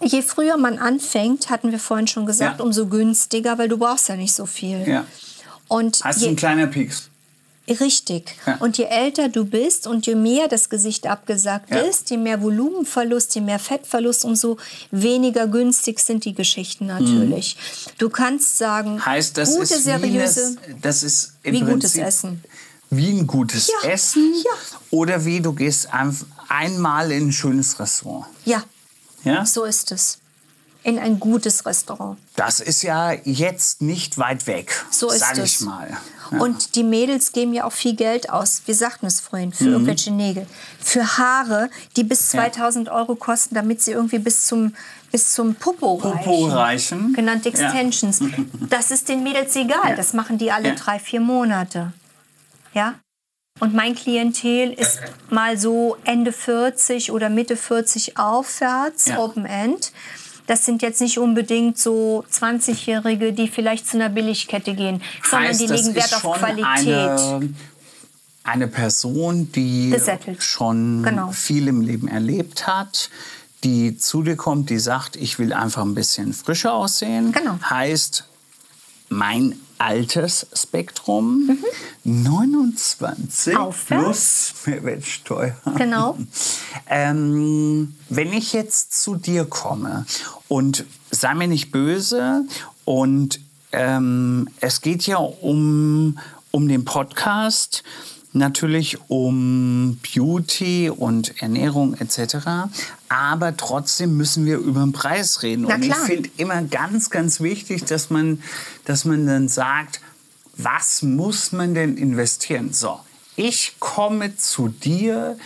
Je früher man anfängt, hatten wir vorhin schon gesagt, Ja. umso günstiger, weil du brauchst ja nicht so viel. Ja. Und Hast du ein kleiner Pieks? Richtig. Ja. Und je älter du bist und je mehr das Gesicht abgesagt Ja. ist, je mehr Volumenverlust, je mehr Fettverlust, umso weniger günstig sind die Geschichten natürlich. Du kannst sagen, Mhm. Heißt, das gute, ist seriöse, wie, das ist wie gutes Essen. Wie ein gutes Ja, Essen oder wie du gehst einmal in ein schönes Restaurant. Ja, Ja? so ist es. In ein gutes Restaurant. Das ist ja jetzt nicht weit weg, So ist sag es. ich mal. Ja. Und die Mädels geben ja auch viel Geld aus. Wir sagten es vorhin, Mhm. für irgendwelche Nägel. Für Haare, die bis 2000 Euro kosten, damit sie irgendwie bis zum, bis zum Popo, Popo reichen. Genannt Ja. Extensions. Das ist den Mädels egal. Ja. Das machen die alle Ja. drei, vier Monate. Ja? Und mein Klientel ist mal so Ende 40 oder Mitte 40 aufwärts, Ja. Open End. Das sind jetzt nicht unbedingt so 20-Jährige, die vielleicht zu einer Billigkette gehen, sondern heißt, die das legen Wert auf Qualität. Eine, eine Person, die Gesettelt. schon Genau. viel im Leben erlebt hat, die zu dir kommt, die sagt, ich will einfach ein bisschen frischer aussehen. Genau. Heißt, mein Altersspektrum Mhm. 29 Aufwärts. plus Mehrwertsteuer. Genau. Ähm, wenn ich jetzt zu dir komme und sei mir nicht böse und ähm, es geht ja um, um den Podcast, natürlich um Beauty und Ernährung etc. Aber trotzdem müssen wir über den Preis reden. Na und ich klar. finde immer ganz, ganz wichtig, dass man, dass man dann sagt, was muss man denn investieren? So, ich komme zu dir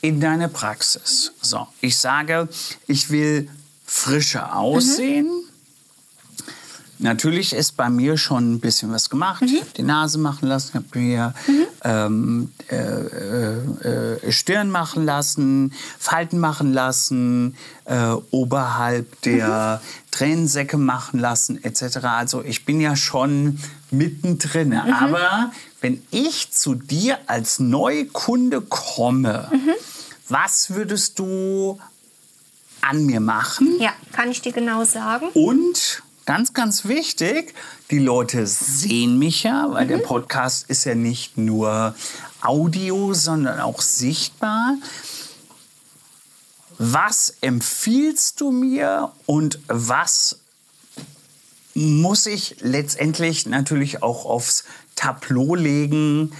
in deine Praxis. So, ich sage, ich will frischer aussehen. Natürlich ist bei mir schon ein bisschen was gemacht. Mhm. Ich habe die Nase machen lassen, ich habe mir ähm, äh, äh, äh, Stirn machen lassen, Falten machen lassen, äh, oberhalb der Mhm. Tränensäcke machen lassen, etc. Also ich bin ja schon mittendrin. Mhm. Aber wenn ich zu dir als Neukunde komme, Mhm. was würdest du an mir machen? Ja, kann ich dir genau sagen. Und ganz, ganz wichtig, die Leute sehen mich ja, weil der Podcast ist ja nicht nur Audio, sondern auch sichtbar. Was empfiehlst du mir und was muss ich letztendlich natürlich auch aufs Tableau legen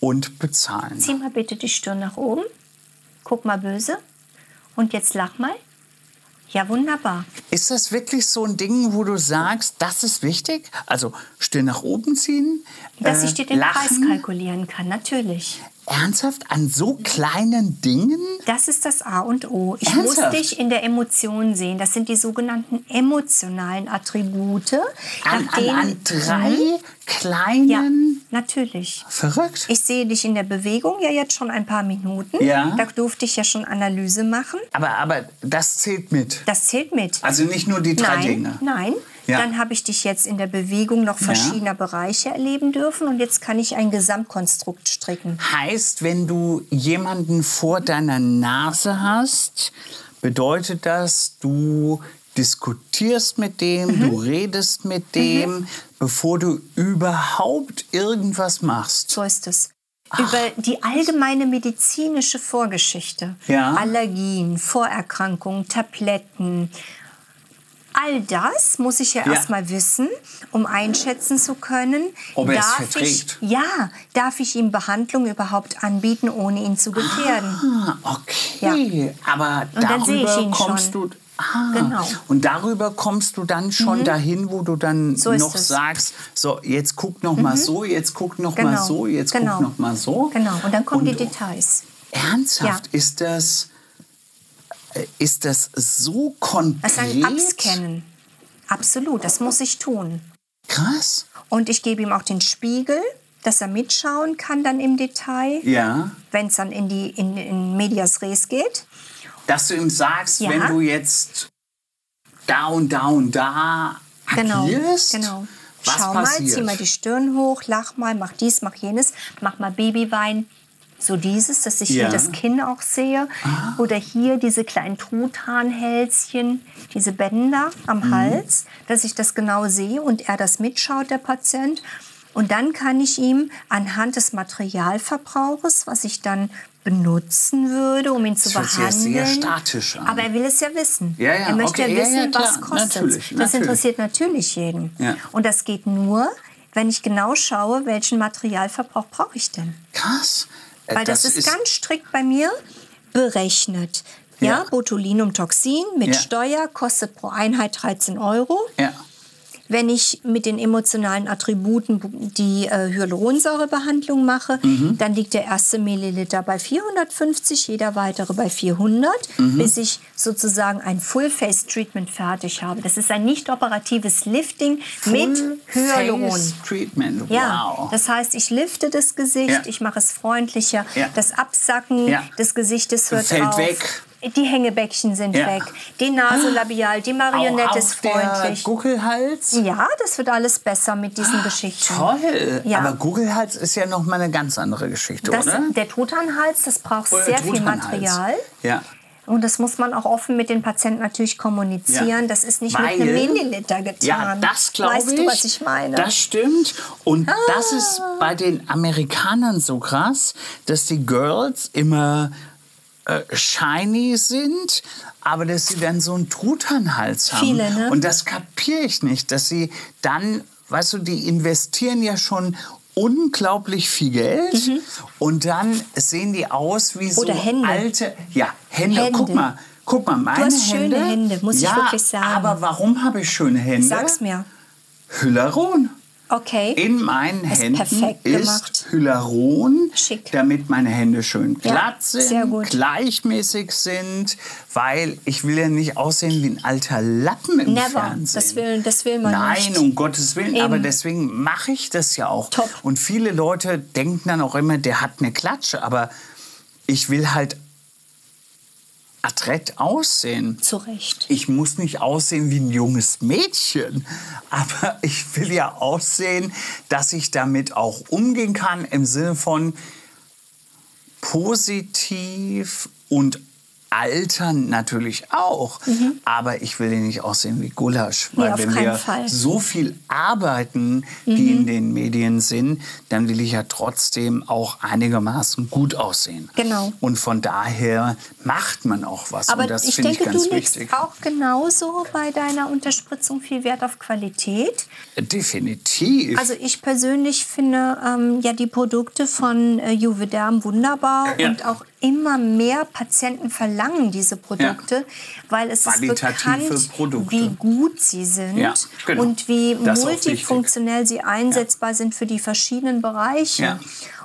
und bezahlen? Zieh mal bitte die Stirn nach oben. Guck mal böse. Und jetzt lach mal. Ja, wunderbar. Ist das wirklich so ein Ding, wo du sagst, das ist wichtig? Also Stirn nach oben ziehen, Dass äh, ich dir den Preis lachen? kalkulieren kann, natürlich. Ernsthaft an so kleinen Dingen? Das ist das A und O. Ich Ernsthaft? muss dich in der Emotion sehen. Das sind die sogenannten emotionalen Attribute. An, an, an drei kleinen? Ja, natürlich. Verrückt. Ich sehe dich in der Bewegung ja jetzt schon ein paar Minuten. Ja. Da durfte ich ja schon Analyse machen. aber, aber das zählt mit. Das zählt mit. Also nicht nur die drei nein, Dinge. nein. Ja. Dann habe ich dich jetzt in der Bewegung noch verschiedener Bereiche erleben dürfen und jetzt kann ich ein Gesamtkonstrukt stricken. Heißt, wenn du jemanden vor deiner Nase hast, bedeutet das, du diskutierst mit dem, Mhm. du redest mit dem, bevor du überhaupt irgendwas machst. So ist es. Über die allgemeine medizinische Vorgeschichte, Ja. Allergien, Vorerkrankungen, Tabletten, all das muss ich ja, Ja. erstmal wissen, um einschätzen zu können, Ob er es darf verträgt. ich, ja, darf ich ihm Behandlung überhaupt anbieten, ohne ihn zu gefährden. Ah, okay. Aber Und darüber kommst schon. du. Ah, Genau. Mhm. Und darüber kommst du dann schon dahin, wo du dann So noch es. sagst, so jetzt guck noch mal so, jetzt guck noch mal Genau. so, jetzt Genau. guck noch mal so. Genau, und dann kommen Und die Details. Ernsthaft, Ja. ist das ist das so konkret? Das ist ein Abscannen. Absolut, das muss ich tun. Krass. Und ich gebe ihm auch den Spiegel, dass er mitschauen kann dann im Detail, Ja. wenn es dann in die in, in Medias Res geht. Dass du ihm sagst, Ja. wenn du jetzt da und da und da Genau, agierst, genau. was Schau passiert? mal, zieh mal die Stirn hoch, lach mal, mach dies, mach jenes, mach mal Babywein. So dieses, dass ich Ja. Ah. hier das Kinn auch sehe. Oder hier diese kleinen Truthahnhälschen, diese Bänder am Mhm. Hals, dass ich das genau sehe und er das mitschaut, der Patient. Und dann kann ich ihm anhand des Materialverbrauches, was ich dann benutzen würde, um ihn zu Das behandeln. sehr statisch an. Aber er will es ja wissen. Ja, ja, er möchte okay, ja ja, wissen, ja, klar. was kostet Natürlich, Das natürlich. interessiert natürlich jeden. Ja. Und das geht nur, wenn ich genau schaue, welchen Materialverbrauch brauche ich denn. Krass. Äh, Weil das, ist, ganz strikt bei mir berechnet. Ja, Ja. Botulinumtoxin mit Ja. Steuer kostet pro Einheit 13 Euro. Ja. Wenn ich mit den emotionalen Attributen die äh, Hyaluronsäurebehandlung mache, Mhm. dann liegt der erste Milliliter bei 450, jeder weitere bei 400, Mhm. bis ich sozusagen ein Full-Face-Treatment fertig habe. Das ist ein nicht operatives Lifting mit Hyaluron. Face Treatment. Ja, Wow. das heißt, ich lifte das Gesicht, Ja. ich mache es freundlicher, Ja. das Absacken des Gesichtes hört Fällt auf. weg. Die Hängebäckchen sind Ja. weg, die Nasolabial, die Marionette Auch ist auf der freundlich. Guckelhals. Ja, das wird alles besser mit diesen Geschichten. Toll. Ja. Aber Guckelhals ist ja noch mal eine ganz andere Geschichte, Das, oder? der Truthahn-Hals, das braucht Oder sehr viel. Material. Ja. Und das muss man auch offen mit den Patienten natürlich kommunizieren. Ja. Das ist nicht Weil- mit einem Milliliter getan. Ja, das glaube ich. Weißt du, was ich meine? Das stimmt. Und das Ah. ist bei den Amerikanern so krass, dass die Girls immer äh, shiny sind, aber dass sie dann so einen Truthahnhals haben. Viele, ne? Und das kapiere ich nicht, dass sie dann, weißt du, die investieren ja schon unglaublich viel Geld und dann sehen die aus wie so Mhm. Oder Hände. alte, ja, Hände. Hände. Guck mal, guck mal, meine hast Hände. schöne Hände, muss ich ja, wirklich sagen. Aber warum habe ich schöne Hände? Sag's mir. Hyaluron. Okay. In meinen Ist Händen ist. Hyaluron, Schick. damit meine Hände schön Ja, glatt sind, sehr gut. gleichmäßig sind, weil ich will ja nicht aussehen wie ein alter Lappen im Never. Fernsehen. Das will- das will man Nein, nicht. um Gottes Willen. Eben. Aber deswegen mache ich das ja auch. Top. Und viele Leute denken dann auch immer, der hat eine Klatsche. Aber ich will halt adrett aussehen. Zu Recht. Ich muss nicht aussehen wie ein junges Mädchen, aber ich will ja aussehen, dass ich damit auch umgehen kann im Sinne von positiv und altern natürlich auch. Aber ich will ja nicht aussehen wie Gulasch. Weil Mhm. auf wenn wir Fall. Mhm. so viel arbeiten, die in den Medien sind, dann will ich ja trotzdem auch einigermaßen gut aussehen. Genau. Und von daher macht man auch was. Aber und das ich finde denke, ich ganz du legst wichtig. auch genauso bei deiner Unterspritzung viel Wert auf Qualität. Definitiv. Also ich persönlich finde ähm, ja die Produkte von äh, Juvederm wunderbar Ja. und auch immer mehr Patienten verlangen diese Produkte, weil es ist bekannt, Produkte. wie gut sie sind Ja, genau. und wie Das multifunktionell sie einsetzbar sind für die verschiedenen Bereiche. Ja.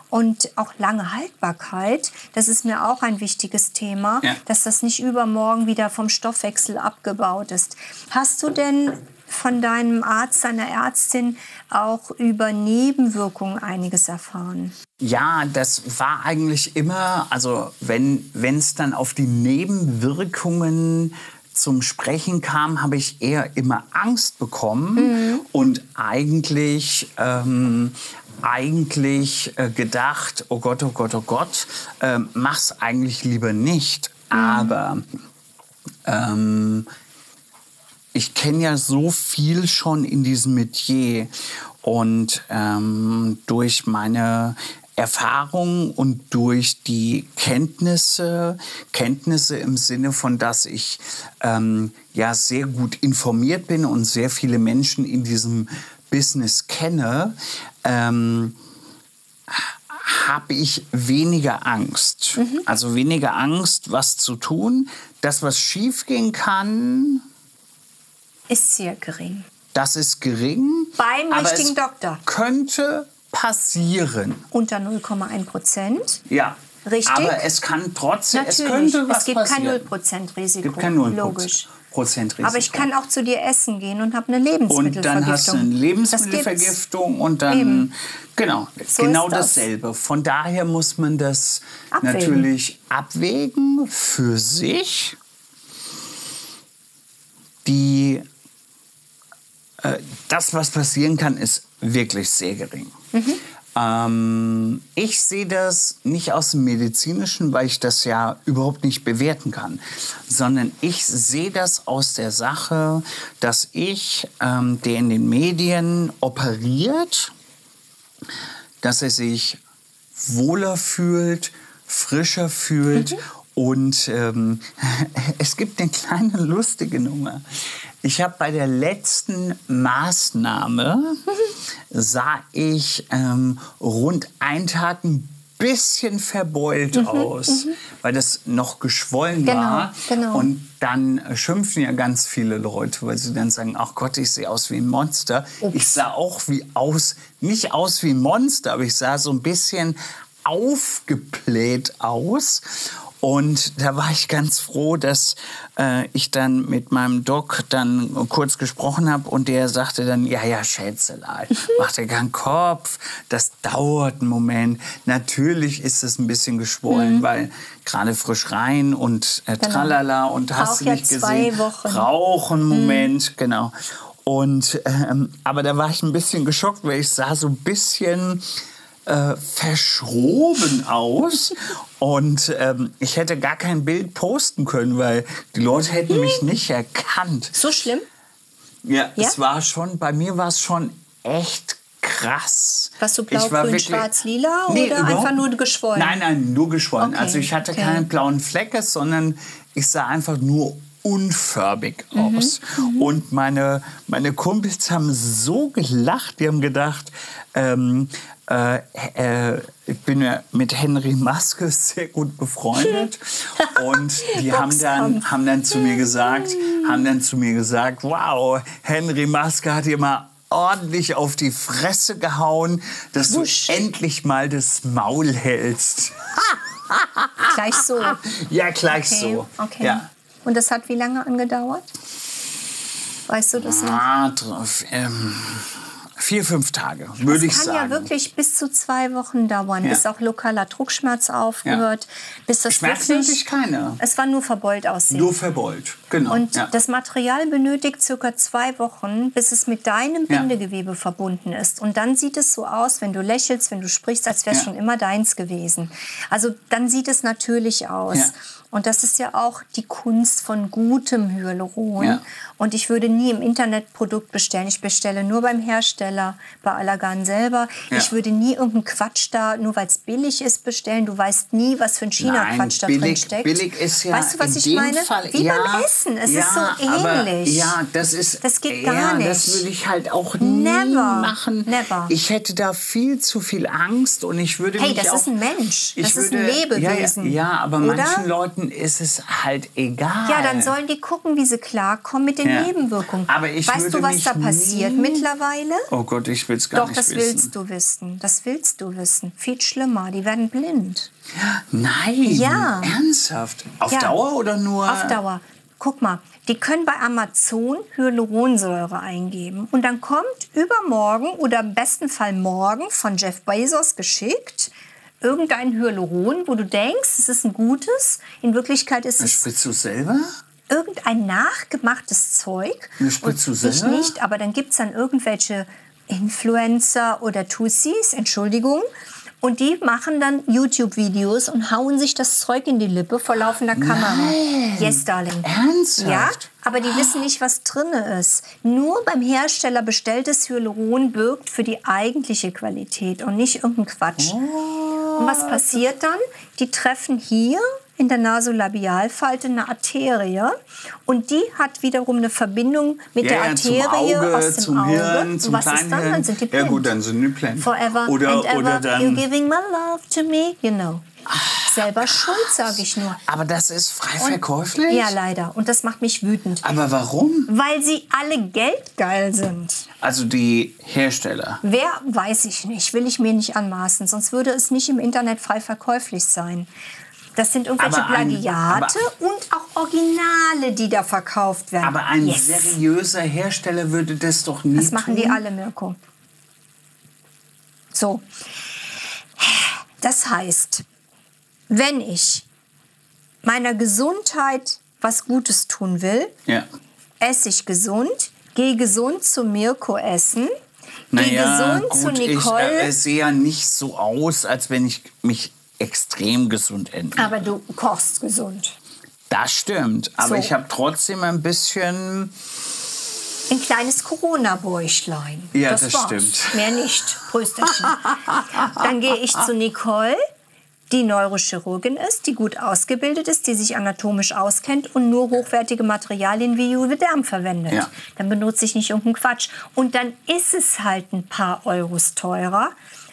Und auch lange Haltbarkeit, das ist mir auch ein wichtiges Thema, Ja. dass das nicht übermorgen wieder vom Stoffwechsel abgebaut ist. Hast du denn von deinem Arzt, deiner Ärztin auch über Nebenwirkungen einiges erfahren? Ja, das war eigentlich immer, also wenn es dann auf die Nebenwirkungen zum Sprechen kam, habe ich eher immer Angst bekommen und eigentlich, ähm, eigentlich äh, gedacht, oh Gott, oh Gott, oh Gott, ähm, mach's eigentlich lieber nicht. Aber ähm, ich kenne ja so viel schon in diesem Metier und ähm, durch meine Erfahrung und durch die Kenntnisse, Kenntnisse im Sinne von, dass ich ähm, ja sehr gut informiert bin und sehr viele Menschen in diesem Business kenne, ähm, habe ich weniger Angst. Also weniger Angst, was zu tun. Das, was schiefgehen kann, Ist sehr gering. das ist gering. Beim aber richtigen es Doktor. Könnte passieren. Unter 0,1 Prozent. Ja. Richtig. Aber es kann trotzdem, es Natürlich, könnte was es gibt passieren. kein 0% Risiko. Es gibt kein 0% Logisch. Prozent Risiko. Aber ich kann auch zu dir essen gehen und habe eine und Lebensmittelvergiftung. dann hast du eine Lebensmittelvergiftung und dann Eben. genau So genau das. dasselbe. Von daher muss man das Abwägen. natürlich abwägen für sich. Die das, was passieren kann, ist wirklich sehr gering. Ähm, ich sehe das nicht aus dem medizinischen, weil ich das ja überhaupt nicht bewerten kann, sondern ich sehe das aus der Sache, dass ich, ähm, der in den Medien operiert, dass er sich wohler fühlt, frischer fühlt. Und ähm, es gibt eine kleine lustige Nummer. Ich habe bei der letzten Maßnahme sah ich ähm, rund einen Tag ein bisschen verbeult aus, weil das noch geschwollen Genau, war. genau. Und dann schimpfen ja ganz viele Leute, weil sie dann sagen, ach Gott, ich sehe aus wie ein Monster. Ich sah auch wie aus, nicht aus wie ein Monster, aber ich sah so ein bisschen aufgebläht aus. Und da war ich ganz froh, dass äh, ich dann mit meinem Doc dann kurz gesprochen habe und der sagte dann, ja, ja, Schätzelein, mach dir keinen Kopf, das dauert einen Moment. Natürlich ist es ein bisschen geschwollen, weil gerade frisch rein und äh, tralala und hast Braucht du ja nicht zwei gesehen, Wochen. braucht einen Moment, genau. Und ähm, aber da war ich ein bisschen geschockt, weil ich sah so ein bisschen äh, verschroben aus und ähm, ich hätte gar kein Bild posten können, weil die Leute hätten mich nicht erkannt. So schlimm? Ja, Ja? es war schon, bei mir war es schon echt krass. Warst du blau, war grün, wirklich- schwarz, lila Nee, oder einfach nur geschwollen? Nein, nein, nur geschwollen. Okay, Also ich hatte okay. keine blauen Flecke, sondern ich sah einfach nur unförmig Mhm, aus. Und meine, meine Kumpels haben so gelacht, die haben gedacht, ähm, äh, äh, ich bin ja mit Henry Maske sehr gut befreundet und die haben dann, haben dann zu mir gesagt, haben dann zu mir gesagt, wow, Henry Maske hat dir mal ordentlich auf die Fresse gehauen, dass Wusch. du endlich mal das Maul hältst. Gleich so. Ja, gleich Okay, so. okay. Ja. Und das hat wie lange angedauert? Weißt du das noch? Ah, drauf, ähm, vier, fünf Tage, würde ich Das kann sagen. ja wirklich bis zu zwei Wochen dauern, Ja. bis auch lokaler Druckschmerz aufgehört, bis das Schmerzen hatte wirklich... ich keine. Es war nur verbeult aussehen. Nur verbeult. Genau. Und ja. das Material benötigt circa zwei Wochen, bis es mit deinem Ja. Bindegewebe verbunden ist. Und dann sieht es so aus, wenn du lächelst, wenn du sprichst, als wäre es Ja. schon immer deins gewesen. Also dann sieht es natürlich aus. Ja. Und das ist ja auch die Kunst von gutem Hyaluron. Ja. Und ich würde nie im Internet Produkt bestellen. Ich bestelle nur beim Hersteller, bei Allergan selber. Ja. Ich würde nie irgendeinen Quatsch da, nur weil es billig ist, bestellen. Du weißt nie, was für ein China-Quatsch da drin billig, steckt. billig ist ja weißt du, was in ich dem meine? Fall, Wie ja, beim Essen. Es ja, ist so aber, ähnlich. ja, das ist Das geht ja, gar Das nicht. würde ich halt auch nie Never. machen. Never. Ich hätte da viel zu viel Angst und ich würde Hey, mich das auch, ist ein Mensch. Das ist würde, ein Lebewesen. Ja, ja, ja aber Oder? manchen Leuten ist es halt egal. Ja, dann sollen die gucken, wie sie klarkommen mit den Ja. Nebenwirkungen. Aber ich weißt du, was da passiert nie- mittlerweile? Oh Gott, ich will es gar Doch, nicht das wissen. willst du wissen. Das willst du wissen. Viel schlimmer. Die werden blind. Nein, Ja. ernsthaft. Auf Ja. Dauer oder nur? Auf Dauer. Guck mal, die können bei Amazon Hyaluronsäure eingeben und dann kommt übermorgen oder im besten Fall morgen von Jeff Bezos geschickt irgendein Hyaluron, wo du denkst, es ist ein gutes. In Wirklichkeit ist es Spritzt du selber? irgendein nachgemachtes Zeug. Spritzt du Und Ich selber? nicht, aber dann gibt es dann irgendwelche Influencer oder Tussis, Entschuldigung. Und die machen dann YouTube-Videos und hauen sich das Zeug in die Lippe vor laufender Kamera. Yes, darling. Ernsthaft? Ja, aber die wissen nicht, was drin ist. Nur beim Hersteller bestelltes Hyaluron birgt für die eigentliche Qualität und nicht irgendein Quatsch. Und was passiert dann? Die treffen hier in der Nasolabialfalte eine Arterie und die hat wiederum eine Verbindung mit der ja, Arterie zum Auge, aus dem zum Auge. Hirn, zum was ist dann? Dann sind die Ja blind. gut, dann sind die blind. Forever oder, and ever, oder you're dann... giving my love to me, you know. Selber schuld, sage ich nur. Aber das ist frei Und- verkäuflich? Ja, leider. Und das macht mich wütend. Aber warum? Weil sie alle geldgeil sind. Also die Hersteller. Wer, weiß ich nicht, will ich mir nicht anmaßen, sonst würde es nicht im Internet frei verkäuflich sein. Das sind irgendwelche Aber ein- Plagiate und auch Originale, die da verkauft werden. Aber ein yes. seriöser Hersteller würde das doch nie Das machen die tun. alle, Mirko. So. Das heißt, wenn ich meiner Gesundheit was Gutes tun will, Ja. esse ich gesund, gehe gesund zu Mirko essen, gehe Naja, gesund zu gut, ich Nicole. äh, sehe ja nicht so aus, als wenn ich mich extrem gesund ernähre. aber du kochst gesund. Das stimmt, aber So. ich habe trotzdem ein bisschen... Ein kleines Corona-Bäuchlein. Ja, das, das war's. stimmt. Mehr nicht. Prösterchen. Dann gehe ich zu Nicole, die Neurochirurgin ist, die gut ausgebildet ist, die sich anatomisch auskennt und nur hochwertige Materialien wie Juvederm verwendet. Ja. Dann benutze ich nicht irgendeinen Quatsch. Und dann ist es halt ein paar Euros teurer,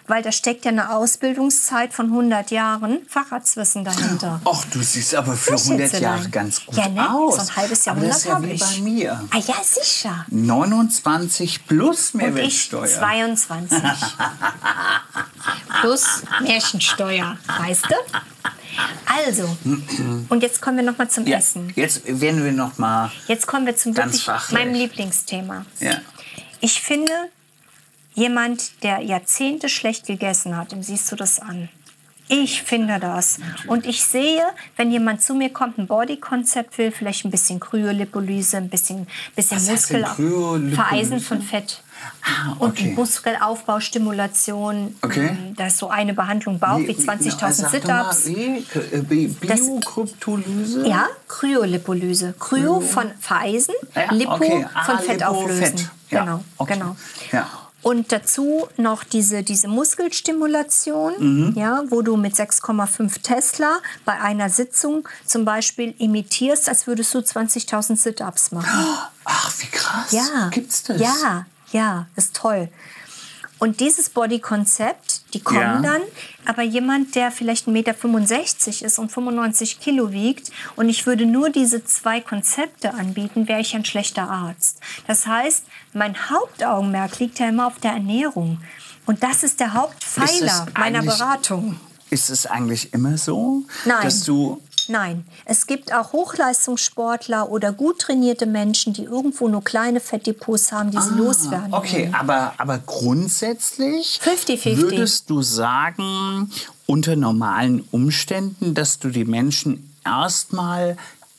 weil da steckt ja eine Ausbildungszeit von 100 Jahren Facharztwissen dahinter. Ach, du siehst aber für Das 100 Schätzelein. Jahre ganz gut ja, ne? aus. So ein halbes aber Jahrhundert das ist ja wie bei mir. Ah ja, sicher. 29 plus Und ich Mehrwertsteuer. 22. Plus Märchensteuer, weißt du? Also, und jetzt kommen wir noch mal zum ja, Essen. jetzt werden wir noch mal... Jetzt kommen wir zum wirklich meinem Lieblingsthema. Ja. Ich finde, jemand, der Jahrzehnte schlecht gegessen hat, dem siehst du das an. Ich finde das. Und ich sehe, wenn jemand zu mir kommt, ein Bodykonzept will, vielleicht ein bisschen Kryolipolyse, ein bisschen, bisschen Was Muskel? Vereisen von Fett. Ah, Und okay. Muskelaufbau, Stimulation. Okay. Mm, Da ist so eine Behandlung Bauch wie 20.000 sag doch mal, Sit-Ups. äh, Bi- Biokryptolyse? Ja, Kryolipolyse. Kryo von Vereisen, Ja, Lipo okay. Ah, von Lipo, Fett auflösen. Fett. Ja, Genau, okay. genau. Ja. Und dazu noch diese, diese Muskelstimulation, Mhm. ja, wo du mit 6,5 Tesla bei einer Sitzung zum Beispiel imitierst, als würdest du 20.000 Sit-Ups machen. Ach, wie krass. Ja. Gibt's das? Ja, ja, ist toll. Und dieses Bodykonzept, Die kommen Ja. dann, aber jemand, der vielleicht 1,65 Meter ist und 95 Kilo wiegt und ich würde nur diese zwei Konzepte anbieten, wäre ich ein schlechter Arzt. Das heißt, mein Hauptaugenmerk liegt ja immer auf der Ernährung. Und das ist der Hauptpfeiler Ist meiner Beratung. Ist es eigentlich immer so, Nein. dass du Nein, es gibt auch Hochleistungssportler oder gut trainierte Menschen, die irgendwo nur kleine Fettdepots haben, die sie loswerden. Ah, Okay, wollen. aber, aber grundsätzlich 50-50. würdest du sagen, unter normalen Umständen, dass du die Menschen erstmal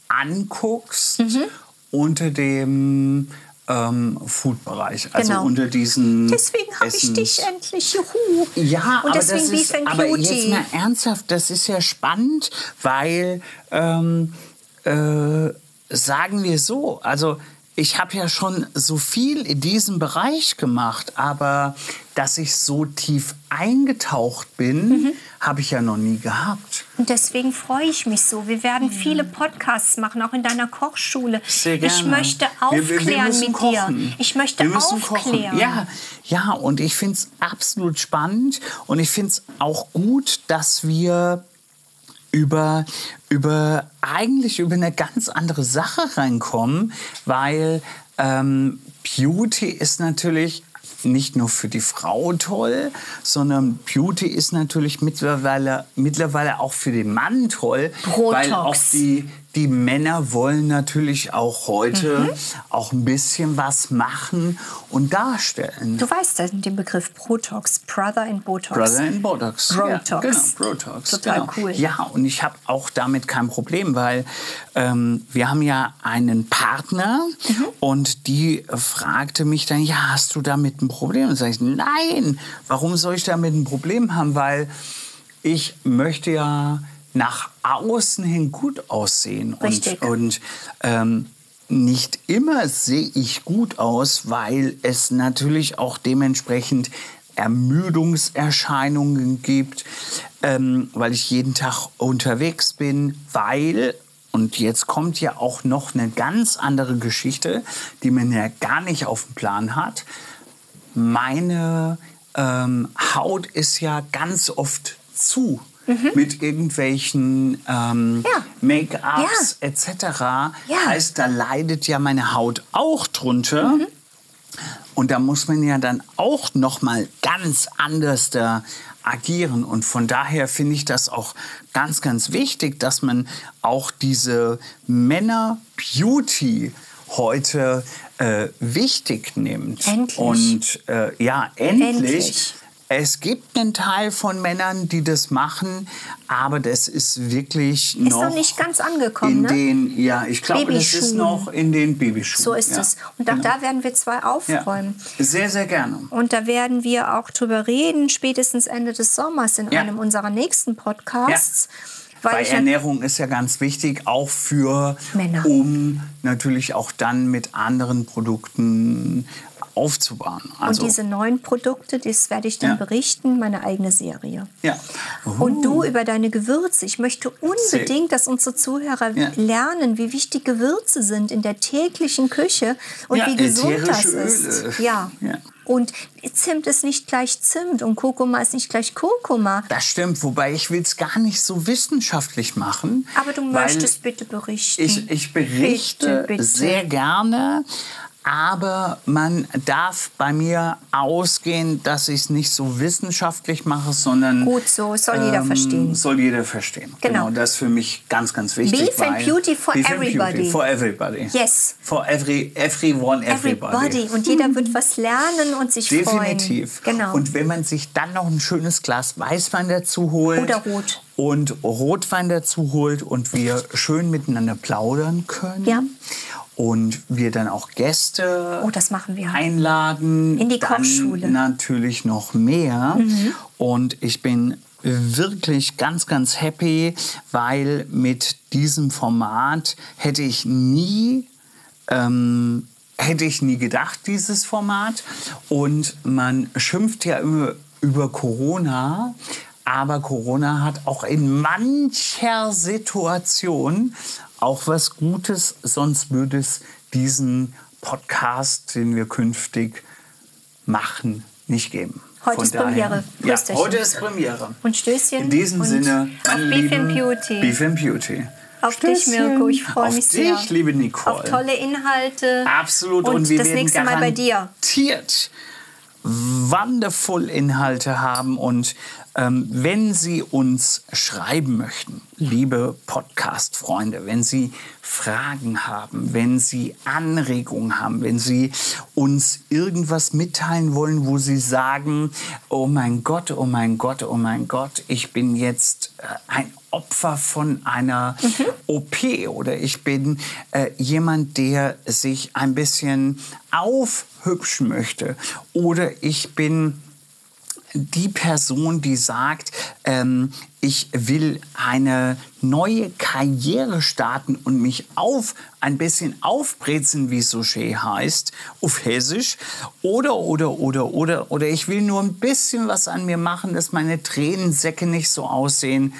anguckst Mhm. unter dem ähm, Food-Bereich, also Genau. unter diesen Deswegen habe ich dich endlich. Juhu. Ja, Und aber deswegen das ist, aber jetzt mal ernsthaft, das ist ja spannend, weil ähm, äh, sagen wir so, also ich habe ja schon so viel in diesem Bereich gemacht, aber dass ich so tief eingetaucht bin, Mhm. habe ich ja noch nie gehabt. Und deswegen freue ich mich so. Wir werden viele Podcasts machen, auch in deiner Kochschule. Sehr gerne. Ich möchte Wir- wir- wir aufklären müssen mit kochen. dir. Ich möchte wir aufklären. Kochen. Ja, ja, und ich finde es absolut spannend und ich finde es auch gut, dass wir über, über eigentlich über eine ganz andere Sache reinkommen, weil ähm, Beauty ist natürlich nicht nur für die Frau toll, sondern Beauty ist natürlich mittlerweile, mittlerweile auch für den Mann toll, weil auch Botox. die, die Männer wollen natürlich auch heute Mhm. auch ein bisschen was machen und darstellen. Du weißt den Begriff Protox, Brother in Botox. Brother in Botox. Brotox. Ja, genau, Brotox. Total genau. cool. Ja, und ich habe auch damit kein Problem, weil ähm, wir haben ja einen Partner Mhm. und die fragte mich dann, ja, hast du damit ein Problem? Und sage ich, nein, warum soll ich damit ein Problem haben? Weil ich möchte ja nach außen hin gut aussehen. Richtig. Und, und ähm, nicht immer sehe ich gut aus, weil es natürlich auch dementsprechend Ermüdungserscheinungen gibt, ähm, weil ich jeden Tag unterwegs bin, weil, und jetzt kommt ja auch noch eine ganz andere Geschichte, die man ja gar nicht auf dem Plan hat. Meine ähm, Haut ist ja ganz oft zu. Mit irgendwelchen ähm, Mhm. Ja. Make-ups etc. Ja. Heißt, da leidet ja meine Haut auch drunter. Mhm. Und da muss man ja dann auch noch mal ganz anders da agieren. Und von daher finde ich das auch ganz, ganz wichtig, dass man auch diese Männer-Beauty heute äh, wichtig nimmt. Endlich. Und äh, ja, endlich. Endlich. Es gibt einen Teil von Männern, die das machen, aber das ist wirklich Ist noch noch nicht ganz angekommen, in ne? den, ja, ich glaube, das ist noch in den Babyschuhen. So ist ja. es. Und auch Genau. da werden wir zwei ja. aufräumen. Sehr, sehr gerne. Und da werden wir auch drüber reden, spätestens Ende des Sommers in Ja. einem unserer nächsten Podcasts. Weil, Weil ja- Ernährung ist ja ganz wichtig, auch für Männer. um natürlich auch dann mit anderen Produkten aufzubauen. Also, und diese neuen Produkte, das werde ich dann Ja. berichten, meine eigene Serie. ja. Und du über deine Gewürze. Ich möchte unbedingt, dass unsere Zuhörer Ja. lernen, wie wichtig Gewürze sind in der täglichen Küche und Ja, wie gesund das ist. Öle. Ja. Und Zimt ist nicht gleich Zimt und Kurkuma ist nicht gleich Kurkuma. Das stimmt, wobei ich will es gar nicht so wissenschaftlich machen. Aber du möchtest bitte berichten. Ich, ich berichte Bitte, bitte. sehr gerne, aber man darf bei mir ausgehen, dass ich es nicht so wissenschaftlich mache, sondern Gut so, soll jeder ähm, verstehen. Soll jeder verstehen. Genau. Das ist für mich ganz, ganz wichtig. Beef and Beauty for Beef and everybody. Beauty for everybody. Yes. For every, everyone, everybody. Everybody. Und jeder wird was lernen und sich Definitiv. freuen. Genau. Und wenn man sich dann noch ein schönes Glas Weißwein dazu holt. Oder Rot. Und Rotwein dazu holt und wir schön miteinander plaudern können. Ja. Und wir dann auch Gäste Oh, das machen wir. einladen. In die dann Kochschule. Mhm. Natürlich noch mehr. Und ich bin wirklich ganz, ganz happy, weil mit diesem Format hätte ich nie ähm, hätte ich nie gedacht, dieses Format. Und man schimpft ja immer über Corona, aber Corona hat auch in mancher Situation auch was Gutes, sonst würde es diesen Podcast, den wir künftig machen, nicht geben. Heute Von ist daher- Premiere. Ja, dich. heute ist Premiere. Und Stößchen. In diesem Sinne, auf meine Beef lieben and Beauty. Beef and Beauty. Auf dich, Stößchen. Mirko. Ich freue Auf mich sehr. dich, liebe Nicole. Auf tolle Inhalte. Absolut. Und, Und, wir das werden nächste Mal bei dir. garantiert wonderful Inhalte haben. Und ähm, wenn Sie uns schreiben möchten, liebe Podcast-Freunde, wenn Sie Fragen haben, wenn Sie Anregungen haben, wenn Sie uns irgendwas mitteilen wollen, wo Sie sagen, oh mein Gott, oh mein Gott, oh mein Gott, ich bin jetzt äh, ein Opfer von einer OP oder ich bin äh, jemand, der sich ein bisschen aufhübschen möchte. Oder ich bin die Person, die sagt, ähm, ich will eine neue Karriere starten und mich auf ein bisschen aufbrezeln, wie es so schön heißt, auf Hessisch, oder, oder, oder, oder, oder ich will nur ein bisschen was an mir machen, dass meine Tränensäcke nicht so aussehen,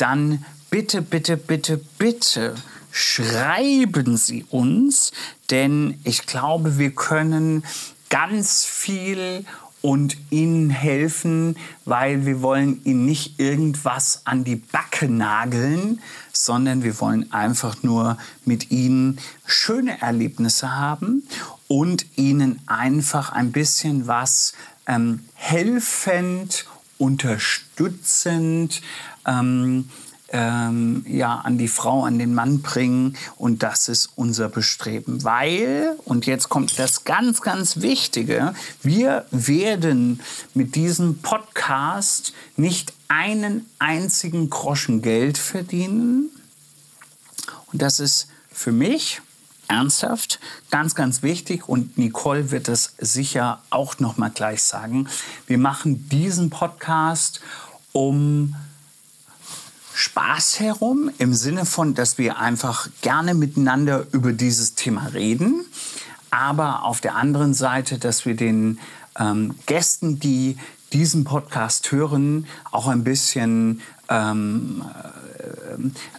dann bitte, bitte, bitte, bitte schreiben Sie uns, denn ich glaube, wir können ganz viel und Ihnen helfen, weil wir wollen Ihnen nicht irgendwas an die Backe nageln, sondern wir wollen einfach nur mit Ihnen schöne Erlebnisse haben und Ihnen einfach ein bisschen was ähm, helfend, unterstützend, ähm, ähm, ja, an die Frau, an den Mann bringen. Und das ist unser Bestreben. Weil, und jetzt kommt das ganz, ganz Wichtige, wir werden mit diesem Podcast nicht einen einzigen Groschen Geld verdienen. Und das ist für mich ernsthaft ganz, ganz wichtig. Und Nicole wird es sicher auch noch mal gleich sagen. Wir machen diesen Podcast, um Spaß herum, im Sinne von, dass wir einfach gerne miteinander über dieses Thema reden, aber auf der anderen Seite, dass wir den ähm, Gästen, die diesen Podcast hören, auch ein bisschen ähm,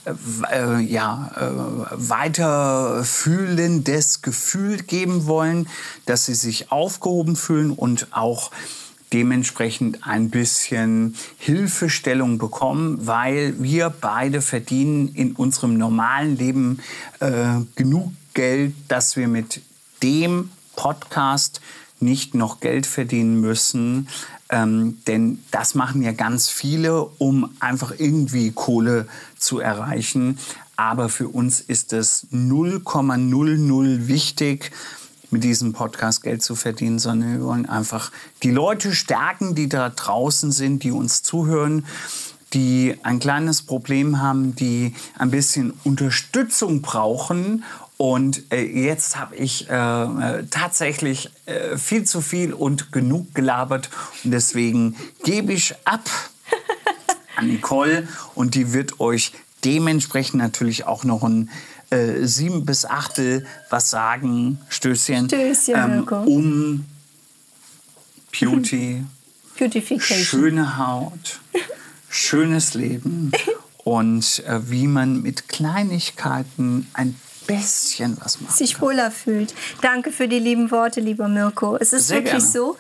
äh, äh, ja, äh, weiterfühlendes Gefühl geben wollen, dass sie sich aufgehoben fühlen und auch dementsprechend ein bisschen Hilfestellung bekommen, weil wir beide verdienen in unserem normalen Leben äh, genug Geld, dass wir mit dem Podcast nicht noch Geld verdienen müssen. Ähm, denn das machen ja ganz viele, um einfach irgendwie Kohle zu erreichen. Aber für uns ist es 0,00 wichtig, mit diesem Podcast Geld zu verdienen, sondern wir wollen einfach die Leute stärken, die da draußen sind, die uns zuhören, die ein kleines Problem haben, die ein bisschen Unterstützung brauchen. Und äh, jetzt habe ich äh, äh, tatsächlich äh, viel zu viel und genug gelabert. Und deswegen gebe ich ab an Nicole und die wird euch dementsprechend natürlich auch noch ein äh, sieben bis achtel was sagen, Stößchen, Stößchen, Mirko. um Beauty, Beautification. schöne Haut, schönes Leben und äh, wie man mit Kleinigkeiten ein bisschen was macht. sich wohler fühlt. Danke für die lieben Worte, lieber Mirko. Es ist Sehr wirklich gerne. so,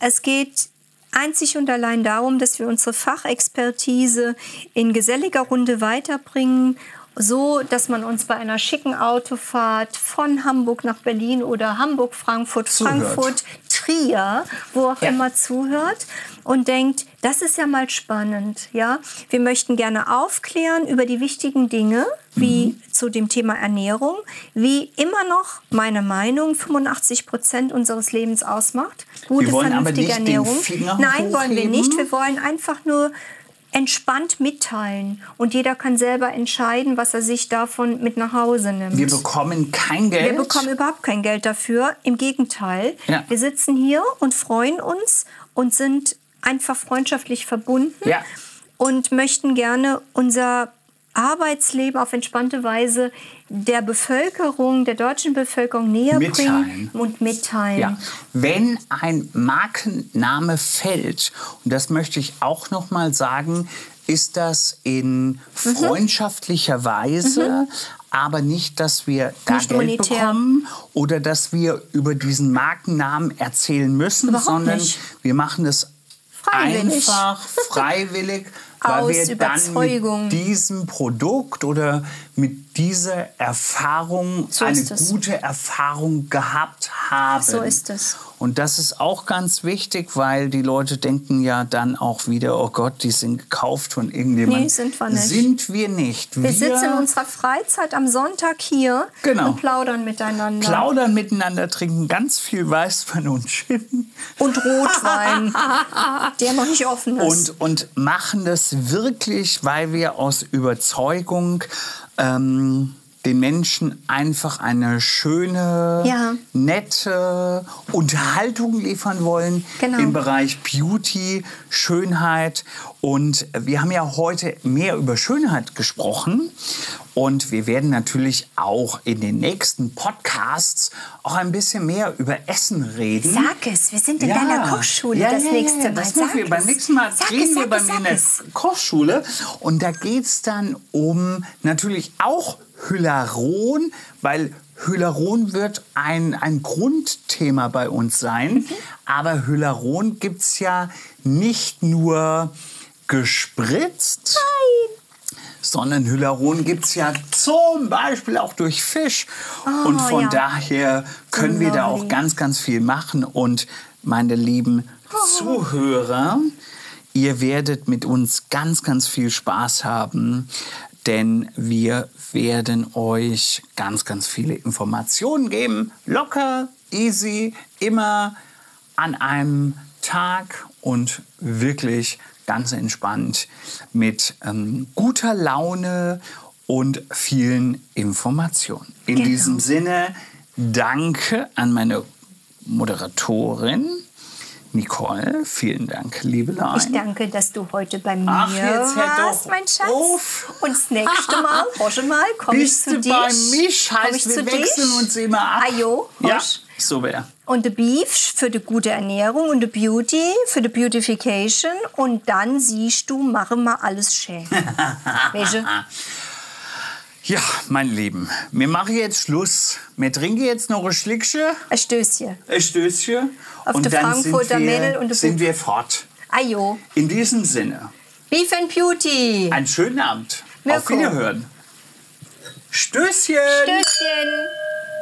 es geht einzig und allein darum, dass wir unsere Fachexpertise in geselliger Runde weiterbringen, so dass man uns bei einer schicken Autofahrt von Hamburg nach Berlin oder Hamburg, Frankfurt, Zuhört. Frankfurt, Trier, wo auch Ja. immer zuhört und denkt, das ist ja mal spannend, ja. Wir möchten gerne aufklären über die wichtigen Dinge, wie Mhm. zu dem Thema Ernährung, wie immer noch meine Meinung 85 Prozent unseres Lebens ausmacht. Gute, Wir wollen aber vernünftige nicht den Ernährung. Finger Nein, wollen wir hochheben. nicht. Wir wollen einfach nur entspannt mitteilen und jeder kann selber entscheiden, was er sich davon mit nach Hause nimmt. Wir bekommen kein Geld. Wir bekommen überhaupt kein Geld dafür. Im Gegenteil. Ja. Wir sitzen hier und freuen uns und sind einfach freundschaftlich verbunden Ja. und möchten gerne unser Arbeitsleben auf entspannte Weise der Bevölkerung, der deutschen Bevölkerung näher Mitteilen. bringen und mitteilen. Ja, wenn ein Markenname fällt, und das möchte ich auch noch mal sagen, ist das in Mhm. freundschaftlicher Weise, aber nicht, dass wir da Nicht Geld monetär. bekommen oder dass wir über diesen Markennamen erzählen müssen, Überhaupt sondern nicht. wir machen das Freiwillig. einfach freiwillig, Aus Überzeugung. mit diesem Produkt oder mit dieser Erfahrung So eine gute Erfahrung gehabt haben. So ist es. Und das ist auch ganz wichtig, weil die Leute denken ja dann auch wieder, oh Gott, die sind gekauft von irgendjemandem. Nee, sind wir nicht. Sind wir nicht. Wir sitzen in unserer Freizeit am Sonntag hier Genau. und plaudern miteinander. plaudern miteinander, trinken ganz viel Weißwein und Gin und Rotwein, der noch nicht offen ist. und, und machen das wirklich, weil wir aus Überzeugung ähm, den Menschen einfach eine schöne, Ja. nette Unterhaltung liefern wollen Genau. im Bereich Beauty, Schönheit. Und wir haben ja heute mehr über Schönheit gesprochen. Und wir werden natürlich auch in den nächsten Podcasts auch ein bisschen mehr über Essen reden. Sag es, wir sind in deiner Kochschule Ja, das ja, nächste ja, ja. Mal. Das Sag wir beim es. nächsten Mal. Sag drehen es, wir bei mir in der. Kochschule. Und da geht es dann um natürlich auch Hyaluron, weil Hyaluron wird ein, ein Grundthema bei uns sein. Mhm. Aber Hyaluron gibt es ja nicht nur gespritzt. Sondern Hyaluron gibt es ja zum Beispiel auch durch Fisch. und von Oh, ja. daher können wir da auch ganz, ganz viel machen. Und meine lieben Zuhörer, ihr werdet mit uns ganz, ganz viel Spaß haben, denn wir werden euch ganz, ganz viele Informationen geben. Locker, easy, immer an einem Tag und wirklich ganz entspannt mit ähm, guter Laune und vielen Informationen. In Genau. diesem Sinne, danke an meine Moderatorin Nicole. Vielen Dank, Liebelein. Ich danke, dass du heute bei mir Ach, jetzt hör warst, doch mein Schatz. auf. Und das nächste Mal, Rosche mal, komm ich Bist zu du dir. bei mich? Heißt, ich wir zu wechseln dich? uns immer ab. Ajo, Ja, Rosch. so wäre. Und the Beef für die gute Ernährung und the Beauty für die Beautification. Und dann siehst du, mache mal alles schön. Welche? Ja, mein Lieben, wir machen jetzt Schluss. Wir trinken jetzt noch ein Schlickchen, Ein Stößchen. ein Stößchen. Auf der Frankfurter Mädel und der sind wir fort. Ajo. In diesem Sinne, Beef and Beauty. einen schönen Abend. Auf Mirko. Wiederhören. Stößchen! Stößchen.